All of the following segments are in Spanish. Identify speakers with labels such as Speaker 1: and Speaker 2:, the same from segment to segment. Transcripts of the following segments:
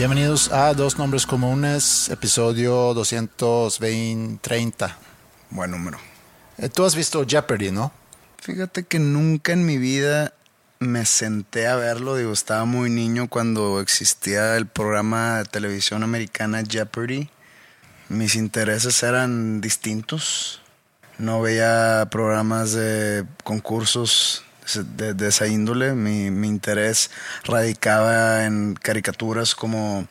Speaker 1: Bienvenidos a Dos Nombres Comunes, episodio 220-30.
Speaker 2: Buen número.
Speaker 1: Eh, Tú has visto Jeopardy, ¿no?
Speaker 2: Fíjate que nunca en mi vida me senté a verlo. Digo, estaba muy niño cuando existía el programa de televisión americana Jeopardy. Mis intereses eran distintos. No veía programas de concursos de, de esa índole. Mi, mi interés radicaba en caricaturas como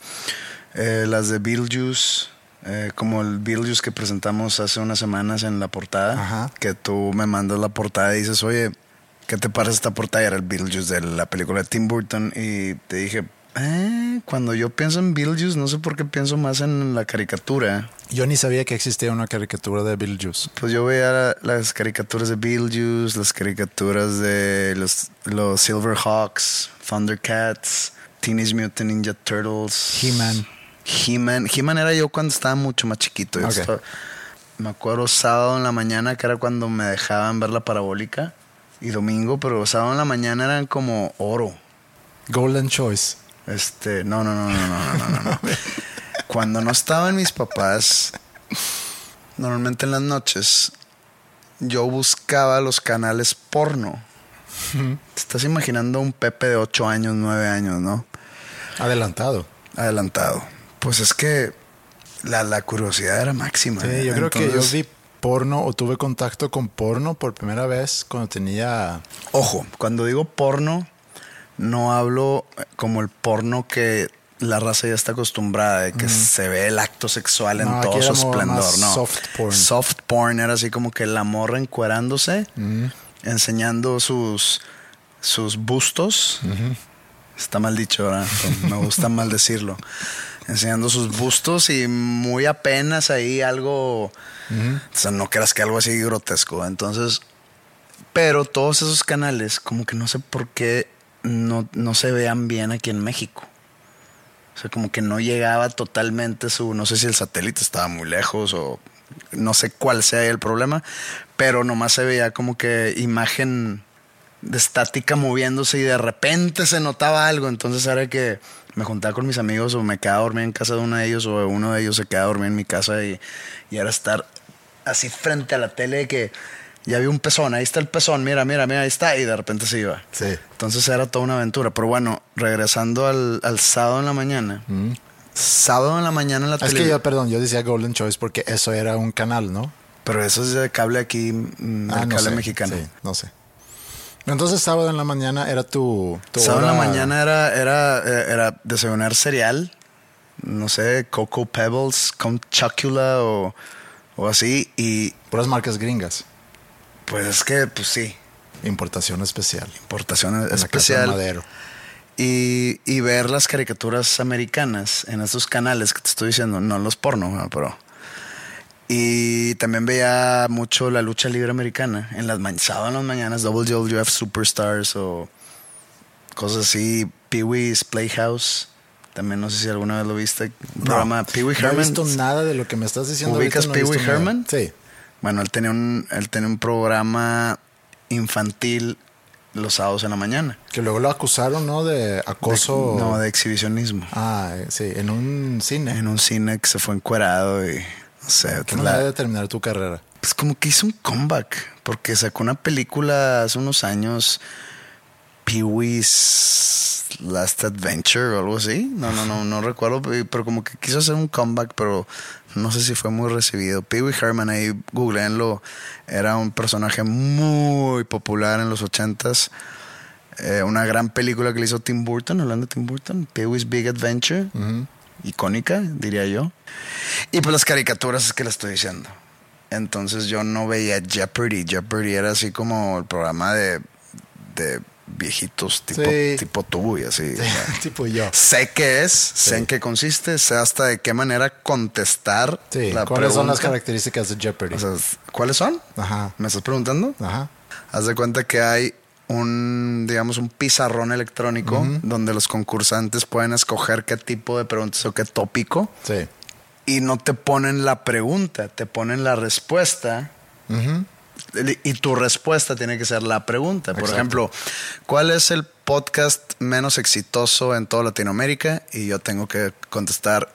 Speaker 2: eh, las de Beetlejuice, eh, como el Beetlejuice que presentamos hace unas semanas en la portada,
Speaker 1: Ajá.
Speaker 2: que tú me mandas la portada y dices, oye, ¿qué te parece esta portada? Y era el Beetlejuice de la película de Tim Burton y te dije, eh, cuando yo pienso en Beetlejuice, no sé por qué pienso más en la caricatura.
Speaker 1: Yo ni sabía que existía una caricatura de Beetlejuice.
Speaker 2: Pues yo veía la- las caricaturas de Beetlejuice, las caricaturas de los, los Silverhawks, Thundercats, Teenage Mutant Ninja Turtles,
Speaker 1: He-Man.
Speaker 2: He-Man. He-Man era yo cuando estaba mucho más chiquito. Yo
Speaker 1: Ok.
Speaker 2: estaba- me acuerdo sábado en la mañana, que era cuando me dejaban ver la parabólica, y domingo, pero sábado en la mañana eran como oro.
Speaker 1: Golden Choice.
Speaker 2: Este, no, no, no, no, no, no, no. no. Cuando no estaban mis papás, normalmente en las noches, yo buscaba los canales porno. Te estás imaginando un Pepe de 8 años, 9 años, ¿no?
Speaker 1: Adelantado.
Speaker 2: Adelantado. Pues es que la, la curiosidad era máxima.
Speaker 1: Sí, yo creo que yo vi porno o tuve contacto con porno por primera vez cuando tenía...
Speaker 2: Ojo, cuando digo porno, no hablo eh, como el porno que la raza ya está acostumbrada, de que se ve el acto sexual en
Speaker 1: No,
Speaker 2: todo su esplendor. No,
Speaker 1: soft porn.
Speaker 2: Soft porn era así como que la morra encuerándose, enseñando sus, sus bustos. Está mal dicho, ¿verdad? Me gusta mal decirlo. Enseñando sus bustos y muy apenas ahí algo. O sea, no creas que algo así grotesco. Entonces, pero todos esos canales, como que no sé por qué no, no se vean bien aquí en México. O sea, como que no llegaba totalmente su. No sé si el satélite estaba muy lejos o no sé cuál sea el problema, pero nomás se veía como que imagen de estática moviéndose y de repente se notaba algo. Entonces era que me juntaba con mis amigos o me quedaba a dormir en casa de uno de ellos o uno de ellos se quedaba dormir en mi casa y, y era estar así frente a la tele que ya vi un pezón, ahí está el pezón, mira, mira, mira, ahí está y de repente se iba.
Speaker 1: Sí.
Speaker 2: Entonces era toda una aventura. Pero bueno, regresando al, al sábado en la mañana. Sábado en la mañana en la
Speaker 1: Es que
Speaker 2: televisión.
Speaker 1: yo, perdón, yo decía Golden Choice porque eso era un canal, ¿no?
Speaker 2: Pero eso es de cable aquí, mm,
Speaker 1: Ah, no
Speaker 2: cable
Speaker 1: sé.
Speaker 2: mexicano.
Speaker 1: Sí, no sé. Entonces sábado en la mañana era tu... tu
Speaker 2: Sábado en la mañana era, era, eh, era desayunar cereal no sé, Cocoa Pebbles, con Chocula o, o así. Y
Speaker 1: Puras marcas gringas.
Speaker 2: Pues es que, pues sí,
Speaker 1: Importación especial.
Speaker 2: importación
Speaker 1: En la casa de
Speaker 2: especial.
Speaker 1: Madero.
Speaker 2: Y, y ver las caricaturas americanas en estos canales que te estoy diciendo, no los porno, ¿no? pero. Y también veía mucho la lucha libre americana en las sábado en las mañanas, WWF Superstars o cosas así, Pee Wee's Playhouse. También no sé si alguna vez lo viste. Programa Pee Wee
Speaker 1: No he
Speaker 2: Herman.
Speaker 1: visto nada de lo que me estás diciendo.
Speaker 2: ¿Ubicas
Speaker 1: no
Speaker 2: Pee Wee
Speaker 1: nada.
Speaker 2: Herman?
Speaker 1: Sí.
Speaker 2: Bueno, él tenía un, él tenía un programa infantil los sábados en la mañana.
Speaker 1: Que luego lo acusaron, ¿no? De acoso.
Speaker 2: De- no, de exhibicionismo.
Speaker 1: Ah, sí, en un cine.
Speaker 2: en un cine que se fue encuerado y no sé,
Speaker 1: ¿Qué
Speaker 2: la-
Speaker 1: manera de terminar tu carrera?
Speaker 2: pues como que hizo un comeback porque sacó una película hace unos años Pee Wee's Last Adventure o algo así. No, no, no, no recuerdo, pero como que quiso hacer un comeback, pero no sé si fue muy recibido. Pee Wee Herman ahí googleenlo, era un personaje muy popular en los ochentas. Eh, una gran película que le hizo Tim Burton, hablando de Tim Burton, Pee Wee's Big Adventure icónica, diría yo. Y pues las caricaturas es que le estoy diciendo. Entonces yo no veía Jeopardy. Jeopardy era así como el programa de, de viejitos tipo,
Speaker 1: Sí.
Speaker 2: tipo tú y así. sea,
Speaker 1: tipo yo.
Speaker 2: sé qué es, sé en qué consiste, sé hasta de qué manera contestar
Speaker 1: Sí.
Speaker 2: la
Speaker 1: ¿Cuáles son las características de Jeopardy?
Speaker 2: O sea, ¿Cuáles son?
Speaker 1: Ajá.
Speaker 2: ¿Me estás preguntando?
Speaker 1: Ajá.
Speaker 2: Haz de cuenta que hay un, digamos, un pizarrón electrónico donde los concursantes pueden escoger qué tipo de preguntas o qué tópico
Speaker 1: Sí.
Speaker 2: y no te ponen la pregunta, te ponen la respuesta. Y tu respuesta tiene que ser la pregunta. Por
Speaker 1: Exacto.
Speaker 2: ejemplo, ¿cuál es el podcast menos exitoso en toda Latinoamérica? Y yo tengo que contestar,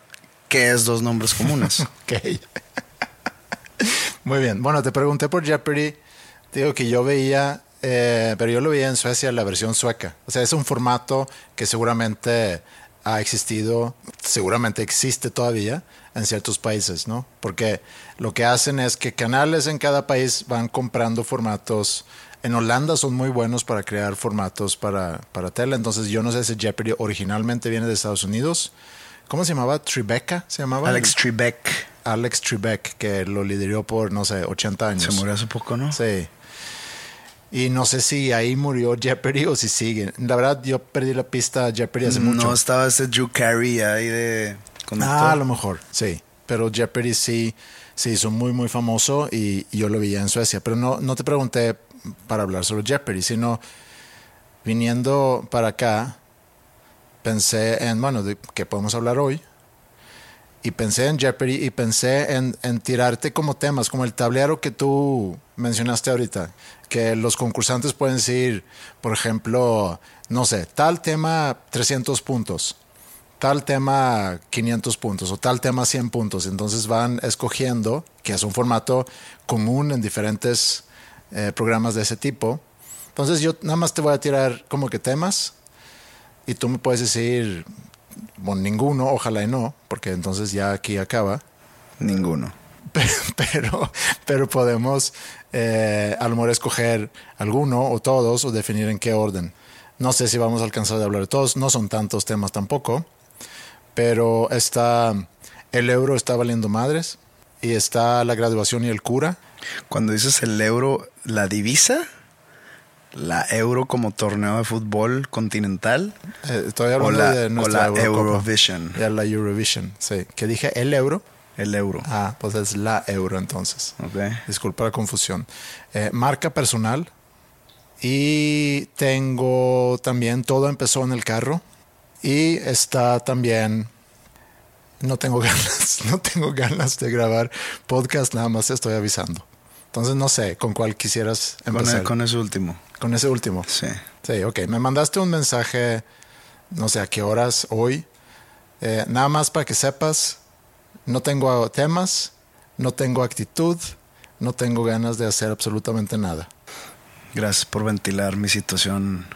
Speaker 2: ¿qué es dos nombres comunes?
Speaker 1: Ok. Muy bien. Bueno, te pregunté por Jeopardy. Digo que yo veía, eh, pero yo lo veía en Suecia, la versión sueca. O sea, es un formato que seguramente ha existido, seguramente existe todavía en ciertos países, ¿no? Porque lo que hacen es que canales en cada país van comprando formatos. En Holanda son muy buenos para crear formatos para, para tele. Entonces, yo no sé si Jeopardy originalmente viene de Estados Unidos. ¿Cómo se llamaba? Tribeca se llamaba.
Speaker 2: Alex Trebek.
Speaker 1: Alex Trebek, que lo lideró por, no sé, 80 años.
Speaker 2: Se murió hace poco, ¿no?
Speaker 1: Sí. Y no sé si ahí murió Jeopardy o si sigue. La verdad, yo perdí la pista a Jeopardy hace mucho.
Speaker 2: No estaba este Drew Carey ahí de conductor.
Speaker 1: ah, a lo mejor, sí. Pero Jeopardy sí se hizo muy, muy famoso y, yo lo veía en Suecia. Pero no, no te pregunté para hablar sobre Jeopardy, sino viniendo para acá, pensé en, bueno, de qué podemos hablar hoy. Y pensé en Jeopardy y pensé en, en tirarte como temas, como el tablero que tú mencionaste ahorita, que los concursantes pueden decir, por ejemplo, no sé, tal tema 300 puntos, tal tema 500 puntos o tal tema 100 puntos. Entonces van escogiendo, que es un formato común en diferentes eh, programas de ese tipo. Entonces yo nada más te voy a tirar como que temas y tú me puedes decir, bueno, ninguno, ojalá y no, porque entonces ya aquí acaba.
Speaker 2: Ninguno.
Speaker 1: Pero, pero podemos eh, a lo mejor escoger alguno o todos o definir en qué orden. No sé si vamos a alcanzar de hablar de todos, no son tantos temas tampoco, pero está el euro está valiendo madres y está la graduación y el cura.
Speaker 2: Cuando dices el euro, ¿la divisa? ¿La euro como torneo de fútbol continental?
Speaker 1: Eh, estoy hablando
Speaker 2: O la-
Speaker 1: de
Speaker 2: o
Speaker 1: nuestra
Speaker 2: la
Speaker 1: Eurocopa.
Speaker 2: Eurovision.
Speaker 1: Ya la Eurovision, sí. Que dije el euro.
Speaker 2: El euro.
Speaker 1: Ah, pues es la euro entonces.
Speaker 2: Ok.
Speaker 1: Disculpa la confusión. Eh, marca personal. Y tengo también, todo empezó en el carro. Y está también, no tengo ganas, no tengo ganas de grabar podcast, nada más te estoy avisando. Entonces no sé con cuál quisieras
Speaker 2: Con,
Speaker 1: empezar.
Speaker 2: el- con ese último.
Speaker 1: Con ese último.
Speaker 2: Sí.
Speaker 1: Sí, ok. Me mandaste un mensaje, no sé a qué horas hoy. Eh, nada más para que sepas, no tengo temas, no tengo actitud, no tengo ganas de hacer absolutamente nada
Speaker 2: Gracias por ventilar mi situación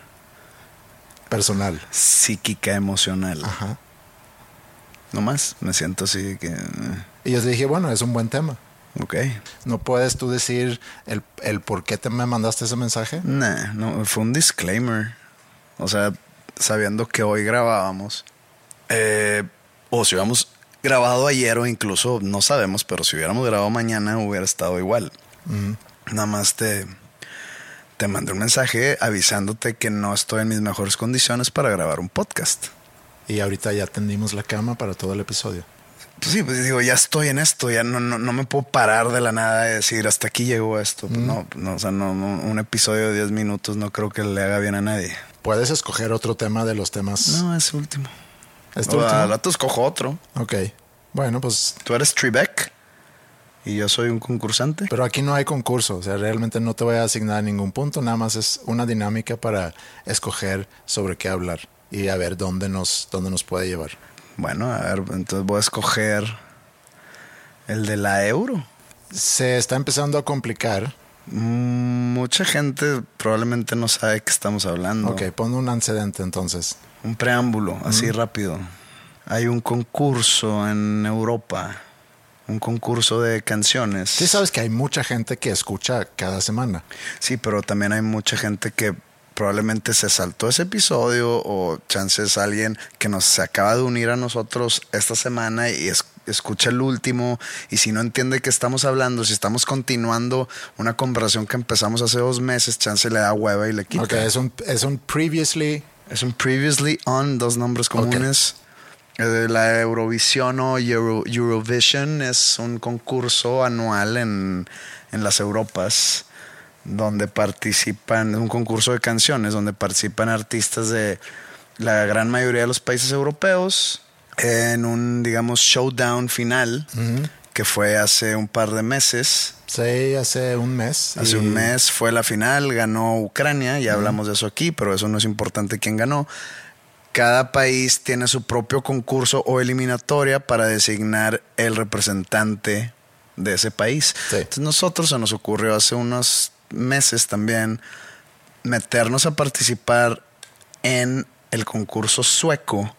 Speaker 1: personal.
Speaker 2: psíquica, emocional.
Speaker 1: Ajá.
Speaker 2: No más, me siento así que... eh,
Speaker 1: Y yo te dije, bueno, es un buen tema.
Speaker 2: Ok.
Speaker 1: ¿No puedes tú decir el, el por qué te me mandaste ese mensaje?
Speaker 2: Nah, no, fue un disclaimer. O sea, sabiendo que hoy grabábamos. Eh, O si hubiéramos grabado ayer o incluso no sabemos, pero si hubiéramos grabado mañana hubiera estado igual. Nada más te, te mandé un mensaje avisándote que no estoy en mis mejores condiciones para grabar un podcast.
Speaker 1: Y ahorita ya tendimos la cama para todo el episodio.
Speaker 2: Pues sí, pues digo, ya estoy en esto, ya no, no, no me puedo parar de la nada de decir hasta aquí llegó esto. Pues no, no, o sea, no, no, un episodio de 10 minutos no creo que le haga bien a nadie.
Speaker 1: Puedes escoger otro tema de los temas.
Speaker 2: No, es último.
Speaker 1: ¿Este
Speaker 2: O
Speaker 1: último?
Speaker 2: al rato escojo otro.
Speaker 1: Ok. Bueno, pues.
Speaker 2: Tú eres Tribeck y yo soy un concursante.
Speaker 1: Pero aquí no hay concurso. O sea, realmente no te voy a asignar ningún punto. Nada más es una dinámica para escoger sobre qué hablar y a ver dónde nos, dónde nos puede llevar.
Speaker 2: Bueno, a ver, entonces voy a escoger el de la euro.
Speaker 1: Se está empezando a complicar.
Speaker 2: Mm, Mucha gente probablemente no sabe qué estamos hablando.
Speaker 1: Ok, pon un antecedente entonces.
Speaker 2: Un preámbulo, así rápido. Hay un concurso en Europa, un concurso de canciones.
Speaker 1: Sí sabes que hay mucha gente que escucha cada semana.
Speaker 2: Sí, pero también hay mucha gente que probablemente se saltó ese episodio o chances alguien que nos se acaba de unir a nosotros esta semana y es- escucha el último y si no entiende qué estamos hablando, si estamos continuando una conversación que empezamos hace dos meses, chance le da hueva y le quita.
Speaker 1: Ok, es un, es un previously.
Speaker 2: Es un previously on, dos nombres comunes. Eh, La Eurovisión o Euro- Eurovision es un concurso anual en, en las Europas donde participan, es un concurso de canciones donde participan artistas de la gran mayoría de los países europeos en un, digamos, showdown final que fue hace un par de meses.
Speaker 1: Sí, hace un mes.
Speaker 2: Hace
Speaker 1: y-
Speaker 2: un mes fue la final, ganó Ucrania, ya hablamos de eso aquí, pero eso no es importante quién ganó. Cada país tiene su propio concurso o eliminatoria para designar el representante de ese país.
Speaker 1: Sí.
Speaker 2: Entonces nosotros se nos ocurrió hace unos meses también meternos a participar en el concurso sueco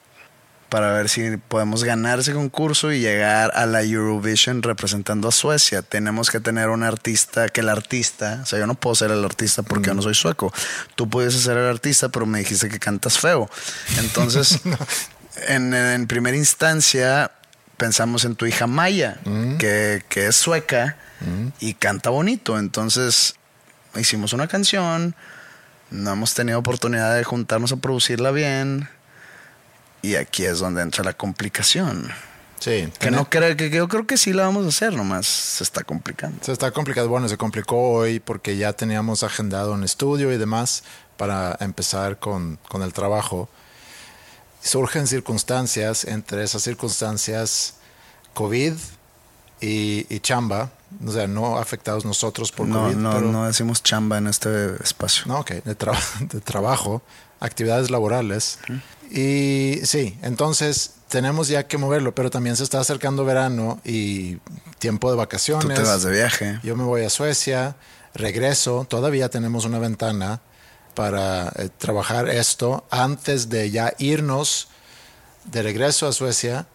Speaker 2: para ver si podemos ganar ese concurso y llegar a la Eurovision representando a Suecia. Tenemos que tener un artista, que el artista, o sea, yo no puedo ser el artista porque yo no soy sueco. Tú puedes ser el artista, pero me dijiste que cantas feo. Entonces, en, en primera instancia, pensamos en tu hija Maya, que, que es sueca y canta bonito. Entonces, hicimos una canción, no hemos tenido oportunidad de juntarnos a producirla bien. Y aquí es donde entra la complicación.
Speaker 1: Sí,
Speaker 2: Que no creo que, yo creo que sí la vamos a hacer, nomás se está complicando.
Speaker 1: Se está complicado. Bueno, se complicó hoy porque ya teníamos agendado un estudio y demás para empezar con, con el trabajo. Surgen circunstancias, entre esas circunstancias, COVID y, y chamba, o sea, no afectados nosotros por
Speaker 2: No,
Speaker 1: COVID,
Speaker 2: no,
Speaker 1: pero
Speaker 2: no decimos chamba en este espacio.
Speaker 1: no, ok, de, tra- de trabajo, actividades laborales. Y sí, entonces tenemos ya que moverlo, pero también se está acercando verano y tiempo de vacaciones.
Speaker 2: Tú te vas de viaje.
Speaker 1: Yo me voy a Suecia, regreso, todavía tenemos una ventana para eh, trabajar esto antes de ya irnos de regreso a Suecia,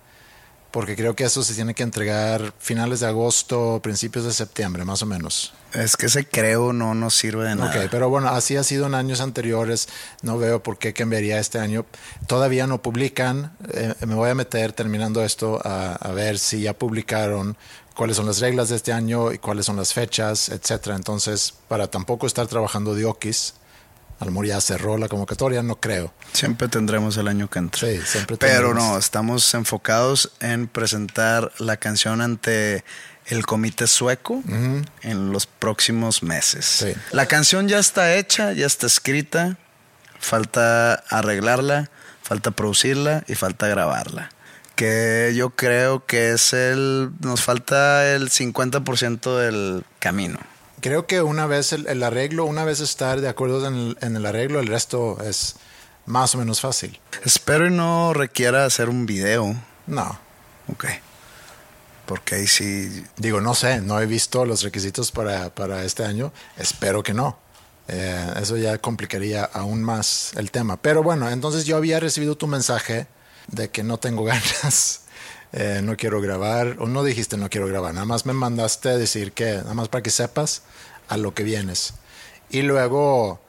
Speaker 1: porque creo que eso se tiene que entregar finales de agosto, principios de septiembre, más o menos.
Speaker 2: Es que ese creo no nos sirve de nada.
Speaker 1: Ok, pero bueno, así ha sido en años anteriores. No veo por qué cambiaría este año. Todavía no publican. Eh, me voy a meter terminando esto a, a ver si ya publicaron cuáles son las reglas de este año y cuáles son las fechas, etcétera. Entonces, para tampoco estar trabajando de okis, a lo mejor ya cerró la convocatoria, no creo.
Speaker 2: Siempre tendremos el año que entra.
Speaker 1: Sí, siempre
Speaker 2: Pero
Speaker 1: tendremos.
Speaker 2: no, estamos enfocados en presentar la canción ante el comité sueco en los próximos meses.
Speaker 1: Sí.
Speaker 2: La canción ya está hecha, ya está escrita, falta arreglarla, falta producirla y falta grabarla. Que yo creo que es el. Nos falta el 50% del camino.
Speaker 1: Creo que una vez el, el arreglo, una vez estar de acuerdo en el, en el arreglo, el resto es más o menos fácil.
Speaker 2: Espero y no requiera hacer un video.
Speaker 1: No,
Speaker 2: Ok. Porque ahí sí.
Speaker 1: Digo, no sé, no he visto los requisitos para, para este año. Espero que no. Eh, eso ya complicaría aún más el tema. Pero bueno, entonces yo había recibido tu mensaje de que no tengo ganas, eh, no quiero grabar, o no dijiste no quiero grabar, nada más me mandaste a decir que, nada más para que sepas a lo que vienes. Y luego,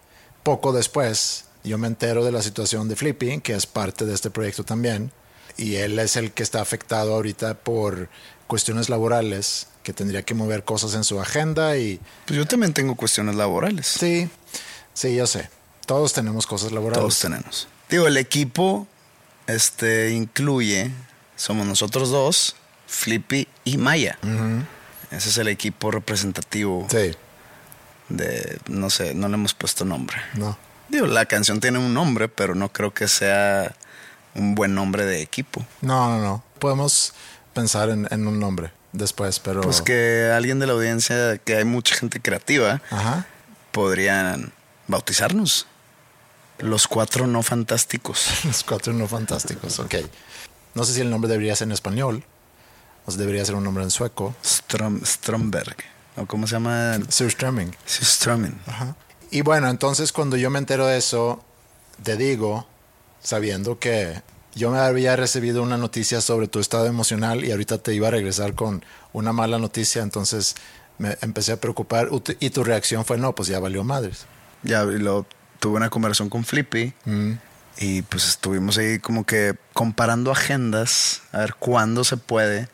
Speaker 1: poco después, yo me entero de la situación de Flippy, que es parte de este proyecto también. y él es el que está afectado ahorita por cuestiones laborales, que tendría que mover cosas en su agenda y...
Speaker 2: Pues yo también tengo cuestiones laborales.
Speaker 1: Sí, sí, yo sé. Todos tenemos cosas laborales.
Speaker 2: Todos tenemos. Digo, el equipo este, incluye, somos nosotros dos, Flippy y Maya. Ese es el equipo representativo
Speaker 1: Sí,
Speaker 2: de, no sé, no le hemos puesto nombre.
Speaker 1: no.
Speaker 2: Digo, la canción tiene un nombre, pero no creo que sea un buen nombre de equipo.
Speaker 1: No, no, no. Podemos pensar en, en un nombre después, pero...
Speaker 2: Pues que alguien de la audiencia, que hay mucha gente creativa,
Speaker 1: Ajá.
Speaker 2: podrían bautizarnos. Los cuatro no fantásticos.
Speaker 1: Los cuatro no fantásticos, ok. No sé si el nombre debería ser en español o si debería ser un nombre en sueco.
Speaker 2: Strom, Stromberg. ¿O cómo se llama?
Speaker 1: Surströmming.
Speaker 2: Sí, Stromin.
Speaker 1: Ajá. Y bueno, entonces cuando yo me entero de eso, te digo, sabiendo que yo me había recibido una noticia sobre tu estado emocional y ahorita te iba a regresar con una mala noticia, entonces me empecé a preocupar y tu reacción fue, no, pues ya valió madres.
Speaker 2: Ya y lo, tuve una conversación con Flippy y pues estuvimos ahí como que comparando agendas, a ver cuándo se puede.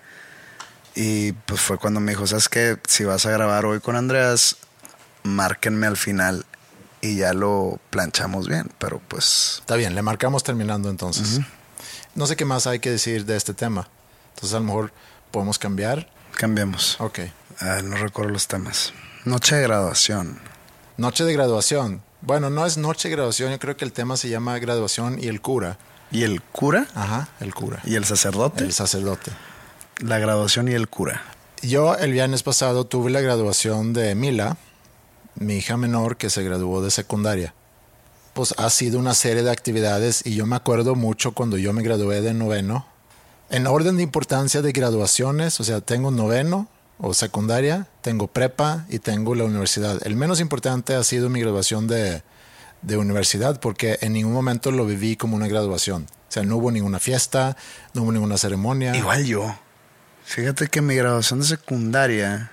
Speaker 2: Y pues fue cuando me dijo, ¿sabes qué? Si vas a grabar hoy con Andreas, márquenme al final y ya lo planchamos bien. Pero pues
Speaker 1: Está bien, le marcamos terminando entonces. No sé qué más hay que decir de este tema. Entonces a lo mejor podemos cambiar.
Speaker 2: cambiemos.
Speaker 1: Ok.
Speaker 2: Ah, no recuerdo los temas. Noche de graduación.
Speaker 1: Noche de graduación. Bueno, no es noche de graduación, yo creo que el tema se llama graduación y el cura.
Speaker 2: ¿Y el cura?
Speaker 1: Ajá, el cura.
Speaker 2: ¿Y el sacerdote?
Speaker 1: El sacerdote.
Speaker 2: La graduación y el cura.
Speaker 1: Yo el viernes pasado tuve la graduación de Mila, mi hija menor que se graduó de secundaria. Pues ha sido una serie de actividades y yo me acuerdo mucho cuando yo me gradué de noveno. En orden de importancia de graduaciones, o sea, tengo noveno o secundaria, tengo prepa y tengo la universidad. El menos importante ha sido mi graduación de, de universidad porque en ningún momento lo viví como una graduación. O sea, no hubo ninguna fiesta, no hubo ninguna ceremonia.
Speaker 2: Igual yo. Fíjate que mi graduación de secundaria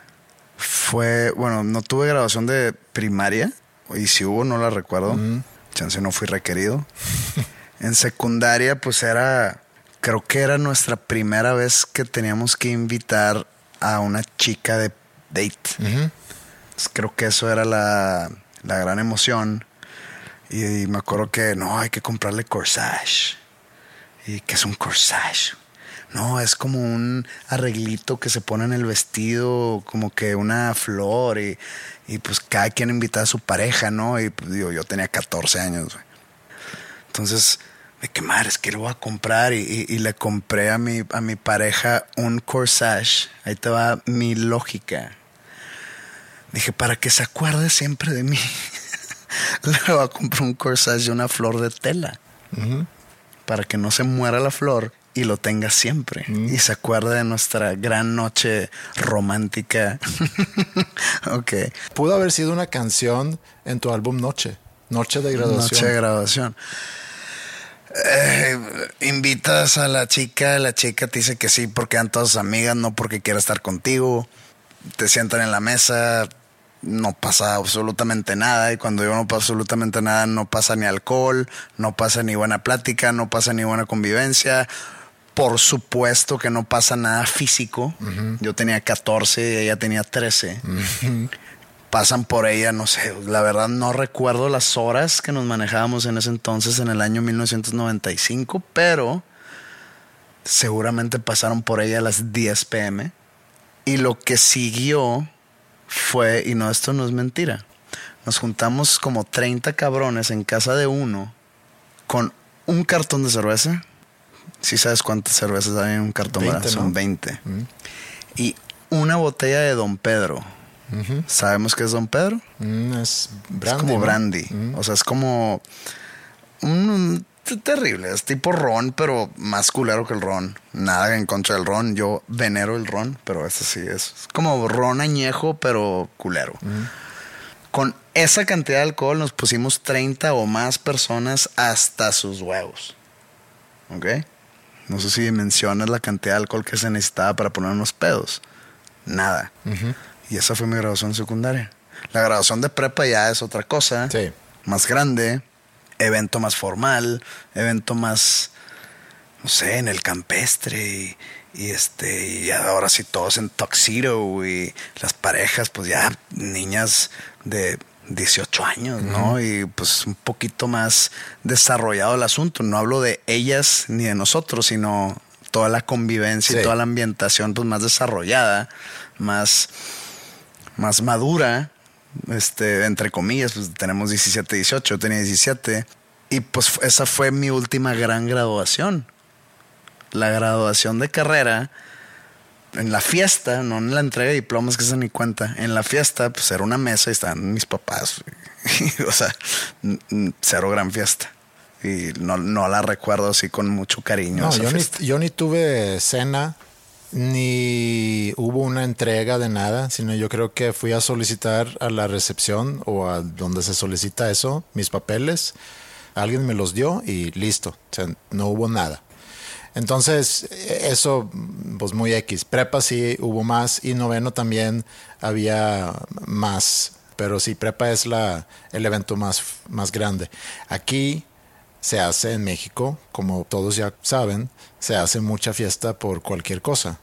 Speaker 2: fue, bueno, no tuve graduación de primaria, y si hubo no la recuerdo. Chance no fui requerido. en secundaria pues era, creo que era nuestra primera vez que teníamos que invitar a una chica de date. Entonces, creo que eso era la, la gran emoción. Y, y me acuerdo que no, hay que comprarle corsage. ¿Y qué es un corsage? No, es como un arreglito que se pone en el vestido, como que una flor y, y pues cada quien invita a su pareja, ¿no? Y pues digo, yo tenía 14 años. Entonces, de qué madre, es que lo voy a comprar y, y- y le compré a mi, a mi pareja un corsage. Ahí te va mi lógica. Dije, para que se acuerde siempre de mí, le voy a comprar un corsage de una flor de tela para que no se muera la flor y lo tenga siempre. Y se acuerde de nuestra gran noche romántica. ok.
Speaker 1: Pudo haber sido una canción en tu álbum Noche. Noche de graduación.
Speaker 2: Noche de graduación. Eh, invitas a la chica, la chica te dice que sí porque eran todas amigas, no porque quiera estar contigo. Te sientan en la mesa, no pasa absolutamente nada. Y cuando digo no pasa absolutamente nada, no pasa ni alcohol, no pasa ni buena plática, no pasa ni buena convivencia. Por supuesto que no pasa nada físico. Yo tenía 14 y ella tenía 13 pasan por ella, no sé, la verdad no recuerdo las horas que nos manejábamos en ese entonces, en el año 1995, pero seguramente pasaron por ella a las 10 pm. Y lo que siguió fue, y no, esto no es mentira, nos juntamos como 30 cabrones en casa de uno con un cartón de cerveza. Si sabes cuántas cervezas hay en un cartón,
Speaker 1: 20,
Speaker 2: ¿verdad?
Speaker 1: ¿no?
Speaker 2: Son 20. Y una botella de Don Pedro. ¿Sabemos qué es Don Pedro?
Speaker 1: Mm, es brandy.
Speaker 2: es como
Speaker 1: ¿no?
Speaker 2: brandy. O sea, es como t- terrible. Es tipo ron, pero más culero que el ron. Nada en contra del ron. Yo venero el ron, pero este sí es, es como ron añejo, pero culero. Con esa cantidad de alcohol nos pusimos 30 o más personas hasta sus huevos. ¿Ok? No sé si mencionas la cantidad de alcohol que se necesitaba para poner unos pedos. Nada. Y esa fue mi graduación secundaria. La graduación de prepa ya es otra cosa.
Speaker 1: Sí.
Speaker 2: Más grande, evento más formal, evento más no sé, en el campestre y, y este, y ahora sí todos en tuxedo y las parejas, pues ya niñas de 18 años, ¿no? Y pues un poquito más desarrollado el asunto. No hablo de ellas ni de nosotros, sino toda la convivencia y toda la ambientación pues más desarrollada, más, más madura, este, entre comillas, pues tenemos 17, 18, yo tenía 17. Y pues esa fue mi última gran graduación. La graduación de carrera en la fiesta, no en la entrega de diplomas que se ni cuenta, en la fiesta, pues era una mesa y estaban mis papás. o sea, cero gran fiesta. Y no, no la recuerdo así con mucho cariño.
Speaker 1: No, yo ni, yo ni tuve cena, ni hubo una entrega de nada, sino yo creo que fui a solicitar a la recepción o a donde se solicita eso, mis papeles. Alguien me los dio y listo. No hubo nada. Entonces, eso, pues muy X. Prepa sí hubo más y noveno también había más. Pero sí, prepa es la, el evento más, más grande. Aquí se hace en México, como todos ya saben, se hace mucha fiesta por cualquier cosa.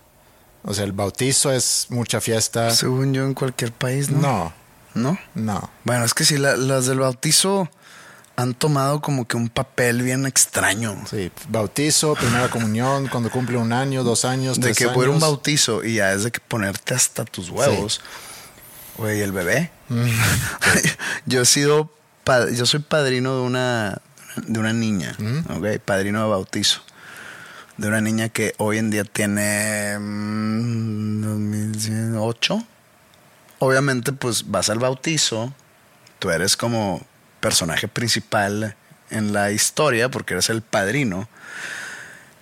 Speaker 1: O sea, el bautizo es mucha fiesta.
Speaker 2: Según yo, en cualquier país, ¿no?
Speaker 1: No,
Speaker 2: ¿No?
Speaker 1: no.
Speaker 2: Bueno, es que sí, la- las del bautizo han tomado como que un papel bien extraño.
Speaker 1: Sí, bautizo, primera comunión, cuando cumple un año, dos años,
Speaker 2: De
Speaker 1: tres
Speaker 2: que a ir a un bautizo y ya es de que ponerte hasta tus huevos. Güey, el bebé.
Speaker 1: Mm,
Speaker 2: yo he sido, yo soy padrino de una, de una niña,
Speaker 1: Mm.
Speaker 2: ok, padrino de bautizo. De una niña que hoy en día tiene mm, 2008. Obviamente, pues vas al bautizo, tú eres como personaje principal en la historia porque eres el padrino.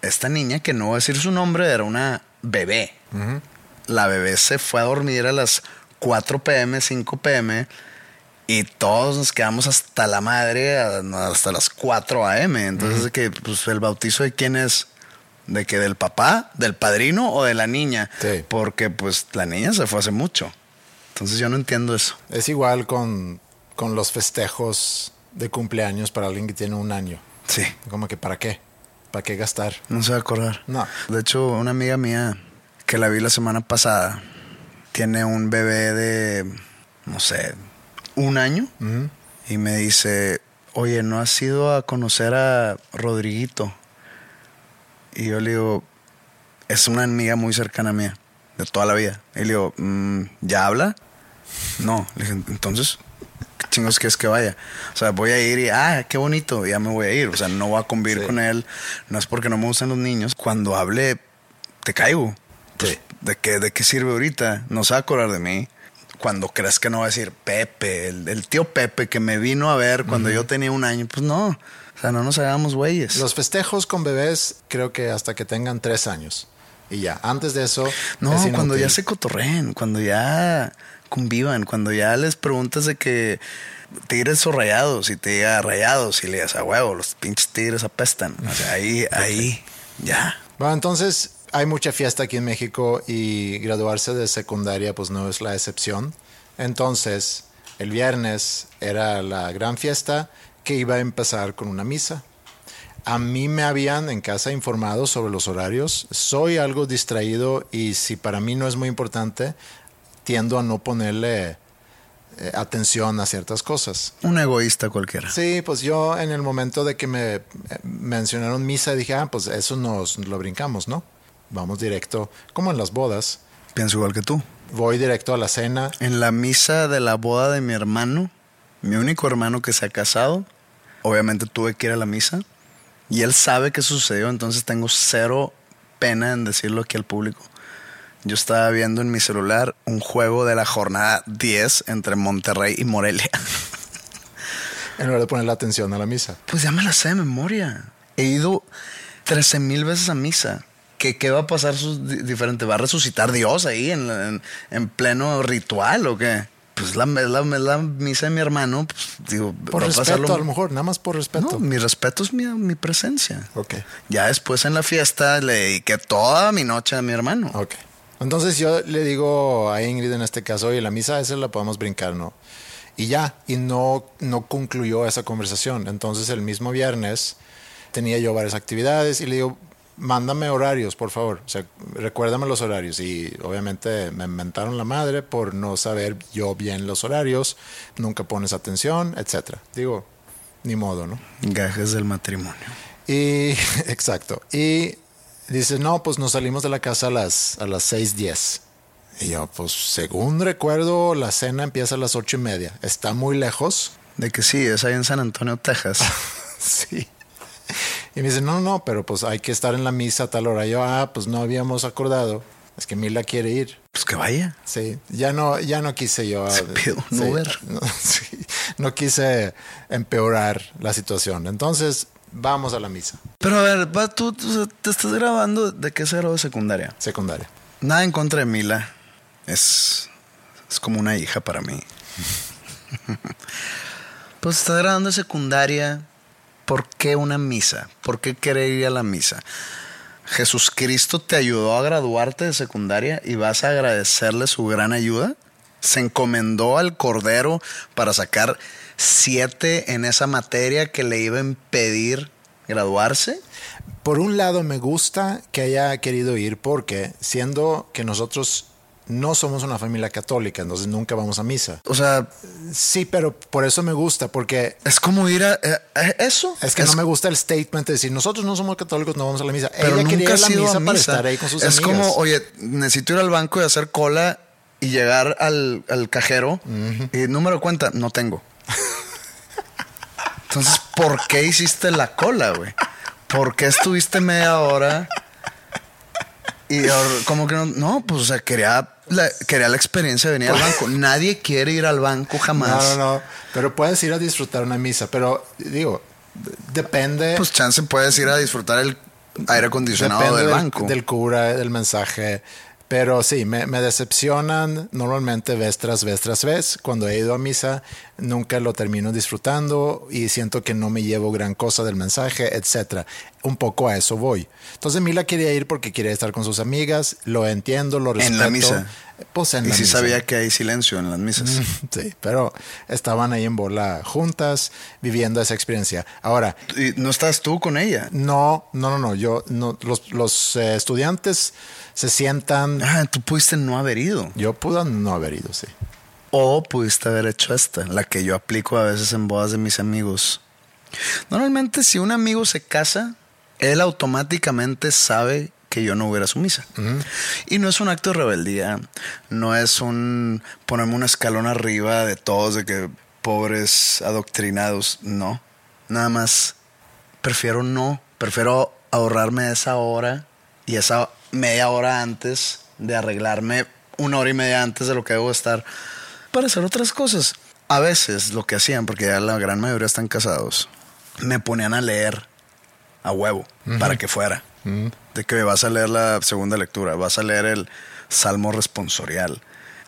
Speaker 2: Esta niña, que no voy a decir su nombre, era una bebé. La bebé se fue a dormir a las 4 pm, 5 pm y todos nos quedamos hasta la madre hasta las 4 am. Entonces, que pues, el bautizo de quién es, de que del papá, del padrino o de la niña,
Speaker 1: Sí.
Speaker 2: porque pues la niña se fue hace mucho. Entonces yo no entiendo eso.
Speaker 1: Es igual con, con los festejos de cumpleaños para alguien que tiene un año.
Speaker 2: Sí.
Speaker 1: Como que, ¿para qué? ¿Para qué gastar?
Speaker 2: No se va a acordar.
Speaker 1: No.
Speaker 2: De hecho, una amiga mía que la vi la semana pasada tiene un bebé de, no sé, un año. Y me dice, oye, ¿no has ido a conocer a Rodriguito? Y yo le digo, es una amiga muy cercana mía, de toda la vida. Y le digo, "Mm, ¿ya habla? No. Le dije, entonces, ¿qué chingos quieres que vaya? O sea, voy a ir y, ah, qué bonito, ya me voy a ir. O sea, no voy a convivir
Speaker 1: Sí.
Speaker 2: con él. No es porque no me gustan los niños. Cuando hable, te caigo. Pues,
Speaker 1: Sí.
Speaker 2: ¿de, qué, ¿De qué sirve ahorita? No se va a acordar de mí. Cuando crees que no va a decir Pepe, el, el tío Pepe que me vino a ver cuando yo tenía un año, pues no. Sea, no nos hagamos güeyes.
Speaker 1: Los festejos con bebés creo que hasta que tengan tres años. Y ya, antes de eso...
Speaker 2: No,
Speaker 1: es
Speaker 2: cuando ya se cotorreen, cuando ya convivan, cuando ya les preguntas de que tigres o rayados y te diga rayados y le digas a huevo, los pinches tigres apestan. O sea, ahí, ahí, ya.
Speaker 1: Bueno, entonces hay mucha fiesta aquí en México y graduarse de secundaria pues no es la excepción. Entonces, el viernes era la gran fiesta que iba a empezar con una misa. A mí me habían en casa informado sobre los horarios. Soy algo distraído y si para mí no es muy importante, tiendo a no ponerle eh, atención a ciertas cosas.
Speaker 2: Un egoísta cualquiera.
Speaker 1: Sí, pues yo en el momento de que me eh, mencionaron misa dije, ah, pues eso nos lo brincamos, ¿no? Vamos directo, como en las bodas,
Speaker 2: Pienso igual que tú.
Speaker 1: voy directo a la cena.
Speaker 2: En la misa de la boda de mi hermano, mi único hermano que se ha casado, obviamente tuve que ir a la misa y él sabe que sucedió, entonces tengo cero pena en decirlo aquí al público. Yo estaba viendo en mi celular un juego de la jornada 10 entre Monterrey y Morelia.
Speaker 1: En lugar de poner la atención a la misa.
Speaker 2: Pues ya me la sé de memoria. He ido 13 mil veces a misa. ¿Qué, qué va a pasar diferente? ¿Va a resucitar Dios ahí en- en pleno ritual o qué? Pues la, misa de mi hermano. Pues, digo,
Speaker 1: Por respeto, a lo mejor, nada más por respeto.
Speaker 2: No, mi respeto es mi, mi presencia.
Speaker 1: Ok,
Speaker 2: Ya después en la fiesta le dediqué toda mi noche a mi hermano.
Speaker 1: ok. Entonces yo le digo a Ingrid en este caso, oye, la misa esa la podemos brincar, ¿no? Y ya, y no, no concluyó esa conversación. Entonces el mismo viernes tenía yo varias actividades y le digo, mándame horarios, por favor. O sea, recuérdame los horarios. Y obviamente me inventaron la madre por no saber yo bien los horarios. Nunca pones atención, etcétera. Digo, ni modo, ¿no?
Speaker 2: Gajes del matrimonio.
Speaker 1: Y, exacto. Y dice, no, pues nos salimos de la casa a las, a las 6.10. Y yo, pues según recuerdo, la cena empieza a las ocho y media. Está muy lejos.
Speaker 2: De que sí, es ahí en San Antonio, Texas.
Speaker 1: sí. Y me dice, no, no, pero pues hay que estar en la misa a tal hora. Yo, ah, pues no habíamos acordado. Es que Mila quiere ir.
Speaker 2: Pues que vaya.
Speaker 1: Sí, ya no, ya no quise yo.
Speaker 2: Se pidió un
Speaker 1: sí,
Speaker 2: Uber.
Speaker 1: No, sí, no quise empeorar la situación. Entonces, vamos a la misa.
Speaker 2: Pero a ver, va, tú, tú te estás grabando de qué grabó de secundaria.
Speaker 1: Secundaria.
Speaker 2: Nada en contra de Mila. Es, es como una hija para mí. pues estás grabando de secundaria. ¿Por qué una misa? ¿Por qué querer ir a la misa? ¿Jesús Cristo te ayudó a graduarte de secundaria y vas a agradecerle su gran ayuda? ¿Se encomendó al Cordero para sacar siete en esa materia que le iba a impedir graduarse?
Speaker 1: Por un lado me gusta que haya querido ir porque siendo que nosotros no somos una familia católica, entonces nunca vamos a misa.
Speaker 2: O sea,
Speaker 1: sí, pero por eso me gusta, porque
Speaker 2: es como ir a, a- a eso.
Speaker 1: es que no me gusta el statement de decir nosotros no somos católicos, no vamos a la misa.
Speaker 2: Pero
Speaker 1: Ella
Speaker 2: nunca
Speaker 1: quería ir a la misa, para estar ahí con sus
Speaker 2: es
Speaker 1: amigas.
Speaker 2: como, oye, necesito ir al banco y hacer cola y llegar al, al cajero y número de cuenta, no tengo. Entonces, ¿por qué hiciste la cola, güey? ¿Por qué estuviste media hora? Y como que no, no, pues o sea, quería la, quería la experiencia de venir al banco. Nadie quiere ir al banco jamás.
Speaker 1: No, no, no. Pero puedes ir a disfrutar una misa. Pero digo, depende.
Speaker 2: Pues chance puedes ir a disfrutar el aire acondicionado
Speaker 1: depende
Speaker 2: del banco.
Speaker 1: del cura, del mensaje. Pero sí, me, me decepcionan normalmente vez tras vez tras vez. Cuando he ido a misa, nunca lo termino disfrutando y siento que no me llevo gran cosa del mensaje, etcétera. Un poco a eso voy. Entonces Mila quería ir porque quería estar con sus amigas. Lo entiendo, lo respeto.
Speaker 2: En la misa.
Speaker 1: Pues en
Speaker 2: y
Speaker 1: la
Speaker 2: sí
Speaker 1: misa.
Speaker 2: sabía que hay silencio en las misas.
Speaker 1: Sí, pero estaban ahí en bola juntas, viviendo esa experiencia. Ahora,
Speaker 2: ¿Y no estás tú con ella?
Speaker 1: no, no, no, no. Yo, no, los, los eh, estudiantes se sientan.
Speaker 2: Ah, tú pudiste no haber ido.
Speaker 1: Yo pude no haber ido, sí.
Speaker 2: O pudiste haber hecho esta, la que yo aplico a veces en bodas de mis amigos. Normalmente si un amigo se casa, él automáticamente sabe que yo no hubiera su misa. Y no es un acto de rebeldía, no es un ponerme un escalón arriba de todos, de que pobres adoctrinados, no. Nada más prefiero no, prefiero ahorrarme esa hora y esa media hora antes de arreglarme una hora y media antes de lo que debo estar para hacer otras cosas. A veces lo que hacían, porque ya la gran mayoría están casados, me ponían a leer a huevo para que fuera. De que vas a leer la segunda lectura, vas a leer el salmo responsorial.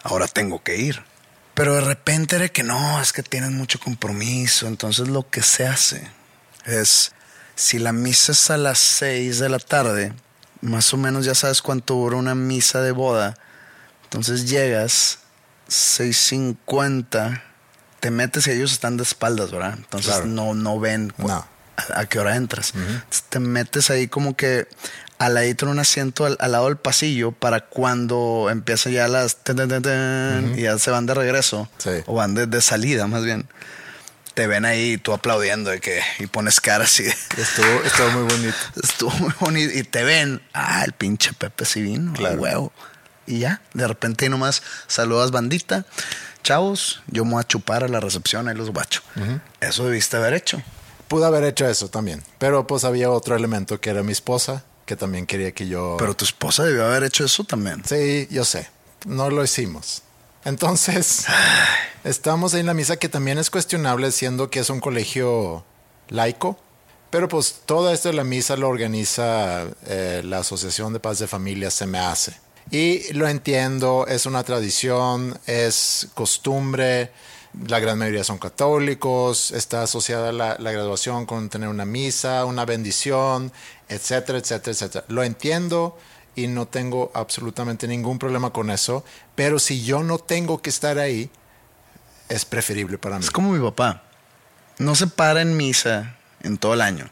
Speaker 2: Ahora tengo que ir. Pero de repente era que no, es que tienes mucho compromiso. Entonces lo que se hace es, si la misa es a las 6 de la tarde, más o menos ya sabes cuánto dura una misa de boda. Entonces llegas, 6.50, te metes y ellos están de espaldas, ¿verdad? Entonces
Speaker 1: Claro.
Speaker 2: no, no ven
Speaker 1: No.
Speaker 2: A, qué hora entras. Te metes ahí como que al ladito en un asiento al, al lado del pasillo para cuando empieza ya las... ten, ten, ten, Y ya se van de regreso.
Speaker 1: Sí.
Speaker 2: O van de, de salida, más bien. Te ven ahí tú aplaudiendo de que, y pones cara así. de-
Speaker 1: Estuvo, estuvo muy bonito.
Speaker 2: Estuvo muy bonito. Y te ven, ah, el pinche Pepe sí vino,
Speaker 1: Claro.
Speaker 2: huevo. Y ya, de repente ahí nomás saludas bandita. Chavos, yo me voy a chupar a la recepción, ahí los guacho. Eso debiste haber hecho.
Speaker 1: Pude haber hecho eso también. Pero pues había otro elemento que era mi esposa, que también quería que yo.
Speaker 2: Pero tu esposa debió haber hecho eso también.
Speaker 1: Sí, yo sé. No lo hicimos. Entonces, estamos ahí en la misa que también es cuestionable, siendo que es un colegio laico. Pero pues todo esto de la misa lo organiza eh, la Asociación de Paz de Familias, se me hace. Y lo entiendo, es una tradición, es costumbre, la gran mayoría son católicos, está asociada la, la graduación con tener una misa, una bendición, etcétera, etcétera, etcétera. Lo entiendo y no tengo absolutamente ningún problema con eso, pero si yo no tengo que estar ahí, es preferible para mí.
Speaker 2: Es como mi papá. No se para en misa en todo el año.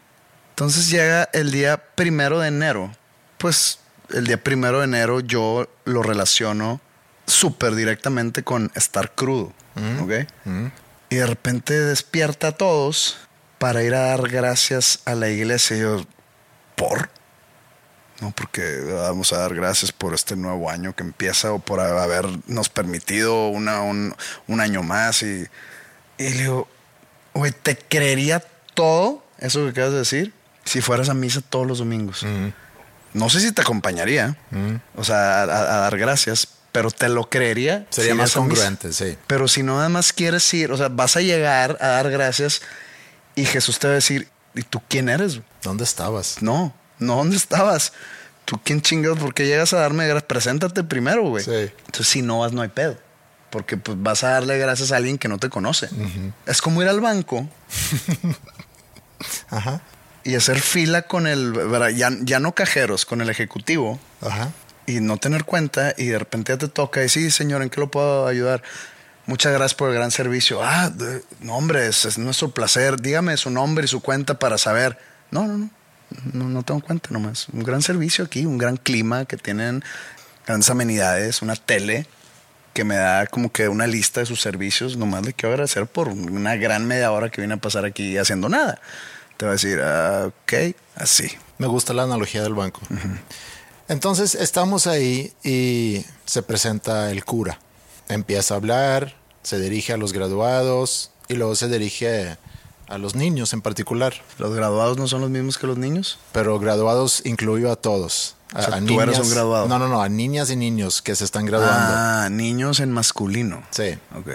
Speaker 2: Entonces llega el día primero de enero. Pues el día primero de enero yo lo relaciono súper directamente con estar crudo. ¿Ok? Y de repente despierta a todos para ir a dar gracias a la iglesia. Y yo, ¿por? No, porque vamos a dar gracias por este nuevo año que empieza o por habernos permitido una, un, un año más. Y, y le digo, güey, ¿te creería todo eso que acabas de decir si fueras a misa todos los domingos? No sé si te acompañaría, o sea, a, a dar gracias, pero te lo creería.
Speaker 1: Sería
Speaker 2: si
Speaker 1: más congruente, sí.
Speaker 2: Pero si no, además quieres ir, o sea, vas a llegar a dar gracias y Jesús te va a decir, ¿y tú quién eres?
Speaker 1: ¿Dónde estabas?
Speaker 2: No, no, ¿dónde estabas? ¿Tú quién chingados? ¿Por qué llegas a darme gracias? Preséntate primero, güey.
Speaker 1: Sí.
Speaker 2: Entonces, si no vas, no hay pedo. Porque pues, vas a darle gracias a alguien que no te conoce. Es como ir al banco
Speaker 1: Ajá.
Speaker 2: y hacer fila con el, ya, ya no cajeros, con el ejecutivo
Speaker 1: Ajá.
Speaker 2: Y no tener cuenta y de repente ya te toca y sí, señor, ¿en qué lo puedo ayudar? Muchas gracias por el gran servicio. Ah, no, hombre, es, es nuestro placer. Dígame su nombre y su cuenta para saber. No, no, no. No, no tengo cuenta nomás. Un gran servicio aquí, un gran clima que tienen grandes amenidades, una tele que me da como que una lista de sus servicios. Nomás le quiero agradecer por una gran media hora que vine a pasar aquí haciendo nada. Te va a decir, ah, ok, así.
Speaker 1: Me gusta la analogía del banco. Entonces estamos ahí y se presenta el cura. Empieza a hablar, se dirige a los graduados y luego se dirige a los niños en particular.
Speaker 2: ¿Los graduados no son los mismos que los niños?
Speaker 1: Pero graduados incluyo a todos. A,
Speaker 2: O sea,
Speaker 1: a
Speaker 2: tú eres un graduado.
Speaker 1: No, no, no, a niñas y niños que se están graduando.
Speaker 2: Ah, niños en masculino.
Speaker 1: Sí.
Speaker 2: Ok.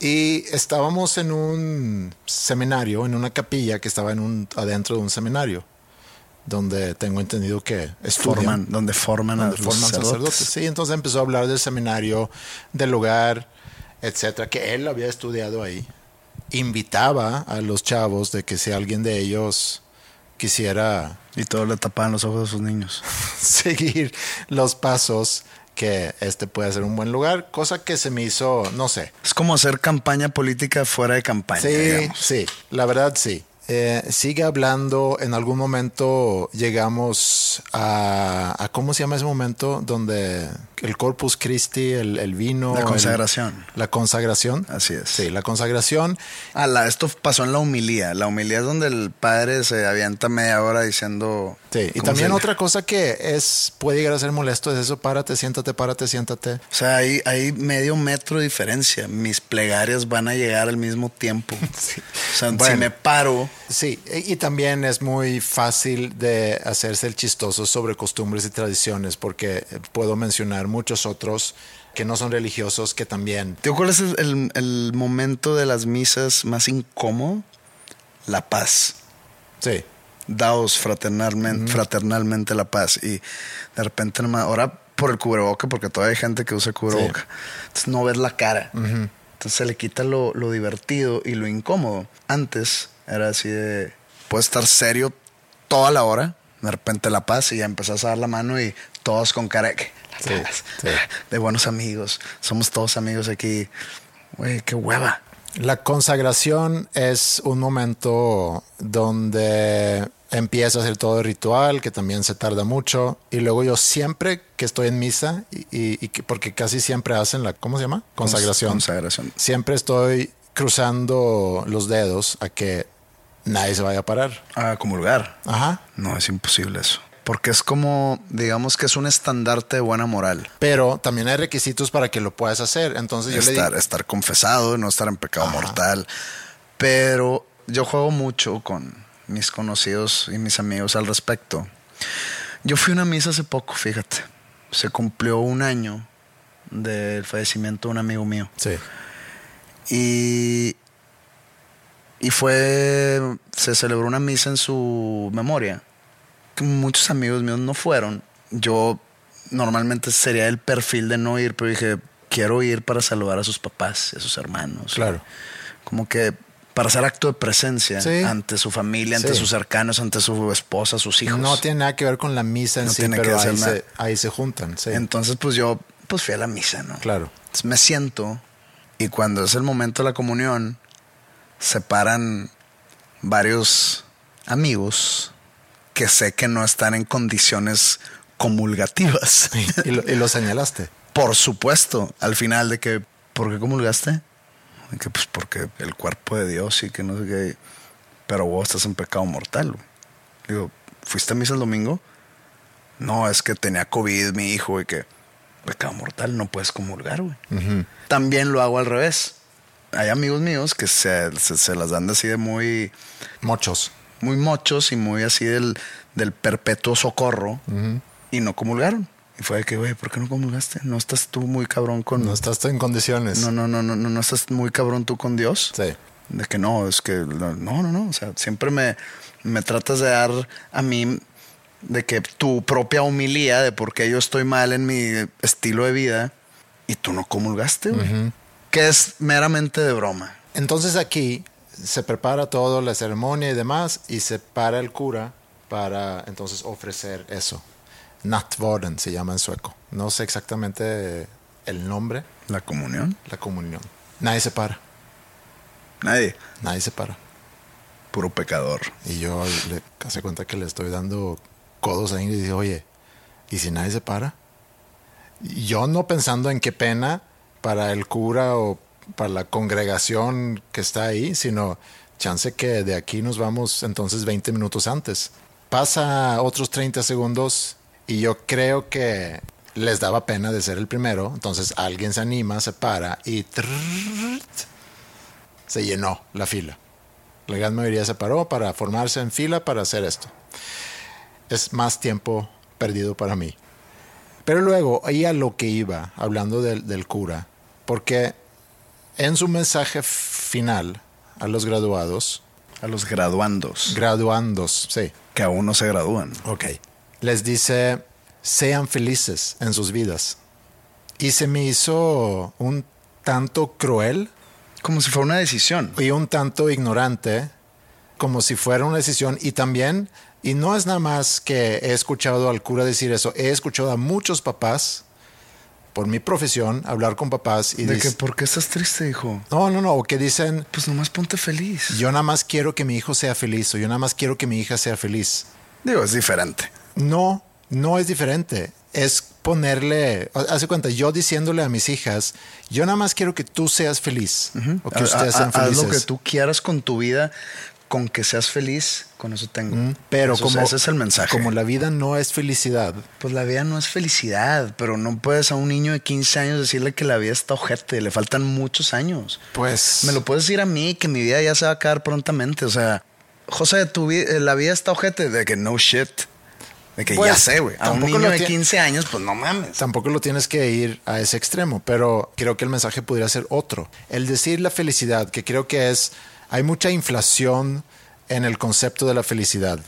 Speaker 1: Y estábamos en un seminario, en una capilla que estaba en un, adentro de un seminario, donde tengo entendido que estudian.
Speaker 2: Forman, donde forman a
Speaker 1: donde
Speaker 2: los
Speaker 1: forman
Speaker 2: sacerdotes.
Speaker 1: sacerdotes. Sí, entonces empezó a hablar del seminario, del lugar, etcétera, que él había estudiado ahí. Invitaba a los chavos de que si alguien de ellos quisiera
Speaker 2: Y todos le tapaban los ojos a sus niños.
Speaker 1: seguir los pasos que este puede ser un buen lugar, cosa que se me hizo, no sé,
Speaker 2: Es como hacer campaña política fuera de campaña.
Speaker 1: Sí,
Speaker 2: digamos.
Speaker 1: sí, la verdad sí. Eh, sigue hablando, en algún momento llegamos a, a, ¿cómo se llama ese momento? Donde el Corpus Christi, el, el vino.
Speaker 2: La
Speaker 1: el-
Speaker 2: consagración.
Speaker 1: la consagración.
Speaker 2: Así es.
Speaker 1: Sí, la consagración.
Speaker 2: Ah, la- esto pasó en la humilía. La humilía es donde el padre se avienta media hora diciendo.
Speaker 1: Sí, y
Speaker 2: ¿cómo
Speaker 1: también otra cosa que es, puede llegar a ser molesto es eso, párate, siéntate, párate, siéntate.
Speaker 2: O sea, hay, hay medio metro de diferencia. Mis plegarias van a llegar al mismo tiempo. O sea, si me paro,
Speaker 1: Sí, y y también es muy fácil de hacerse el chistoso sobre costumbres y tradiciones, porque puedo mencionar muchos otros que no son religiosos que también.
Speaker 2: ¿Te es el, el- momento de las misas más incómodo? La paz.
Speaker 1: Sí,
Speaker 2: Daos fraternalmente, fraternalmente la paz. Y de repente, nomás, ahora por el cubreboca, porque todavía hay gente que usa cubreboca. Entonces no ves la cara. Entonces se le quita lo, lo divertido y lo incómodo. Antes era así de, puedes estar serio toda la hora, de repente la paz y ya empezás a dar la mano y todos con cara de,
Speaker 1: Sí,
Speaker 2: de buenos amigos. Somos todos amigos aquí. Güey, qué hueva.
Speaker 1: La consagración es un momento donde empieza a hacer todo el ritual, que también se tarda mucho, y luego yo siempre que estoy en misa, y, y- y que- porque casi siempre hacen la, ¿cómo se llama? Consagración.
Speaker 2: Consagración.
Speaker 1: Siempre estoy cruzando los dedos a que nadie se vaya a parar.
Speaker 2: A comulgar.
Speaker 1: Ajá.
Speaker 2: No, es imposible eso. Porque es como, digamos que es un estandarte de buena moral.
Speaker 1: Pero también hay requisitos para que lo puedas hacer. Entonces yo le
Speaker 2: Estar, estar confesado, no estar en pecado mortal. Pero yo juego mucho con mis conocidos y mis amigos al respecto. Yo fui a una misa hace poco, fíjate. Se cumplió un año del fallecimiento de un amigo mío.
Speaker 1: sí,
Speaker 2: Y, y fue, se celebró una misa en su memoria. Que Muchos amigos míos no fueron. Yo normalmente sería el perfil de no ir, pero dije, quiero ir para saludar a sus papás, a sus hermanos.
Speaker 1: Claro.
Speaker 2: Como que para hacer acto de presencia
Speaker 1: Sí.
Speaker 2: ante su familia, ante
Speaker 1: Sí.
Speaker 2: sus cercanos, ante su esposa, sus hijos.
Speaker 1: no tiene nada que ver con la misa en
Speaker 2: No
Speaker 1: sí,
Speaker 2: tiene que
Speaker 1: pero
Speaker 2: hacer
Speaker 1: ahí se, ahí se juntan. Sí.
Speaker 2: Entonces, pues yo pues fui a la misa, ¿no?
Speaker 1: claro.
Speaker 2: Entonces me siento y cuando es el momento de la comunión, se paran varios amigos que sé que no están en condiciones comulgativas.
Speaker 1: Y lo, y lo señalaste.
Speaker 2: Por supuesto, al final de que, ¿por qué comulgaste? Que pues porque el cuerpo de Dios y que no sé qué. Pero vos estás en pecado mortal. güey. Digo, ¿fuiste a misa el domingo? No, es que tenía COVID mi hijo y que pecado mortal, no puedes comulgar, güey. También lo hago al revés. Hay amigos míos que se, se- se las dan así de muy,
Speaker 1: Mochos.
Speaker 2: muy mochos y muy así del, del perpetuo socorro y no comulgaron. Y fue de que, güey, ¿por qué no comulgaste? ¿No estás tú muy cabrón con...
Speaker 1: No estás en condiciones.
Speaker 2: no, no, no, no, no, no estás muy cabrón tú con Dios?
Speaker 1: Sí.
Speaker 2: De que no, es que no, no, no, no. O sea, siempre me, me tratas de dar a mí de que tu propia humilía de por qué yo estoy mal en mi estilo de vida y tú no comulgaste, güey. Que es meramente de broma.
Speaker 1: Entonces aquí se prepara todo, la ceremonia y demás, y se para el cura para entonces ofrecer eso. Nattvarden se llama en sueco. No sé exactamente el nombre,
Speaker 2: La comunión.
Speaker 1: la comunión. Nadie se para,
Speaker 2: Nadie.
Speaker 1: nadie se para.
Speaker 2: Puro pecador.
Speaker 1: Y yo le hace cuenta que le estoy dando codos ahí y le digo, oye, ¿y si nadie se para? Y Yo no pensando en qué pena para el cura o para la congregación que está ahí, sino chance que de aquí nos vamos entonces 20 minutos antes. Pasa otros 30 segundos y yo creo que les daba pena de ser el primero, entonces alguien se anima, se para y se llenó la fila. La gran mayoría se paró para formarse en fila para hacer esto. Es más tiempo perdido para mí. Pero luego, ahí a lo que iba, hablando del, del cura, porque en su mensaje final a los graduados,
Speaker 2: A los graduandos.
Speaker 1: graduandos, sí,
Speaker 2: que aún no se gradúan.
Speaker 1: ok, les dice, sean felices en sus vidas. Y se me hizo un tanto cruel
Speaker 2: Como si fuera una decisión.
Speaker 1: y un tanto ignorante, como si fuera una decisión. Y también, y no es nada más que he escuchado al cura decir eso, he escuchado a muchos papás, por mi profesión, hablar con papás y
Speaker 2: De que, ¿por qué estás triste, hijo?
Speaker 1: no, no, no, o que dicen,
Speaker 2: Pues nomás ponte feliz.
Speaker 1: yo nada más quiero que mi hijo sea feliz, o yo nada más quiero que mi hija sea feliz.
Speaker 2: Digo, es diferente.
Speaker 1: No, no es diferente. Es ponerle, hace cuenta, yo diciéndole a mis hijas, yo nada más quiero que tú seas feliz, o que ustedes
Speaker 2: ha-
Speaker 1: sean
Speaker 2: haz
Speaker 1: felices.
Speaker 2: lo que tú quieras con tu vida, con que seas feliz, con eso tengo.
Speaker 1: Mm, Pero
Speaker 2: Eso-
Speaker 1: como,
Speaker 2: ese es el mensaje.
Speaker 1: como la vida no es felicidad,
Speaker 2: Pues la vida no es felicidad, pero no puedes a un niño de 15 años decirle que la vida está ojete, le faltan muchos años.
Speaker 1: pues...
Speaker 2: Me lo puedes decir a mí, que mi vida ya se va a acabar prontamente. O sea, José, tu eh, la vida está ojete, de que no shit. De que
Speaker 1: Pues,
Speaker 2: ya sé, güey. A un
Speaker 1: tampoco
Speaker 2: niño de
Speaker 1: tie-
Speaker 2: 15 años, pues no mames.
Speaker 1: Tampoco lo tienes que ir a ese extremo, pero creo que el mensaje podría ser otro. El decir la felicidad, que creo que es, hay mucha inflación en el concepto de la felicidad.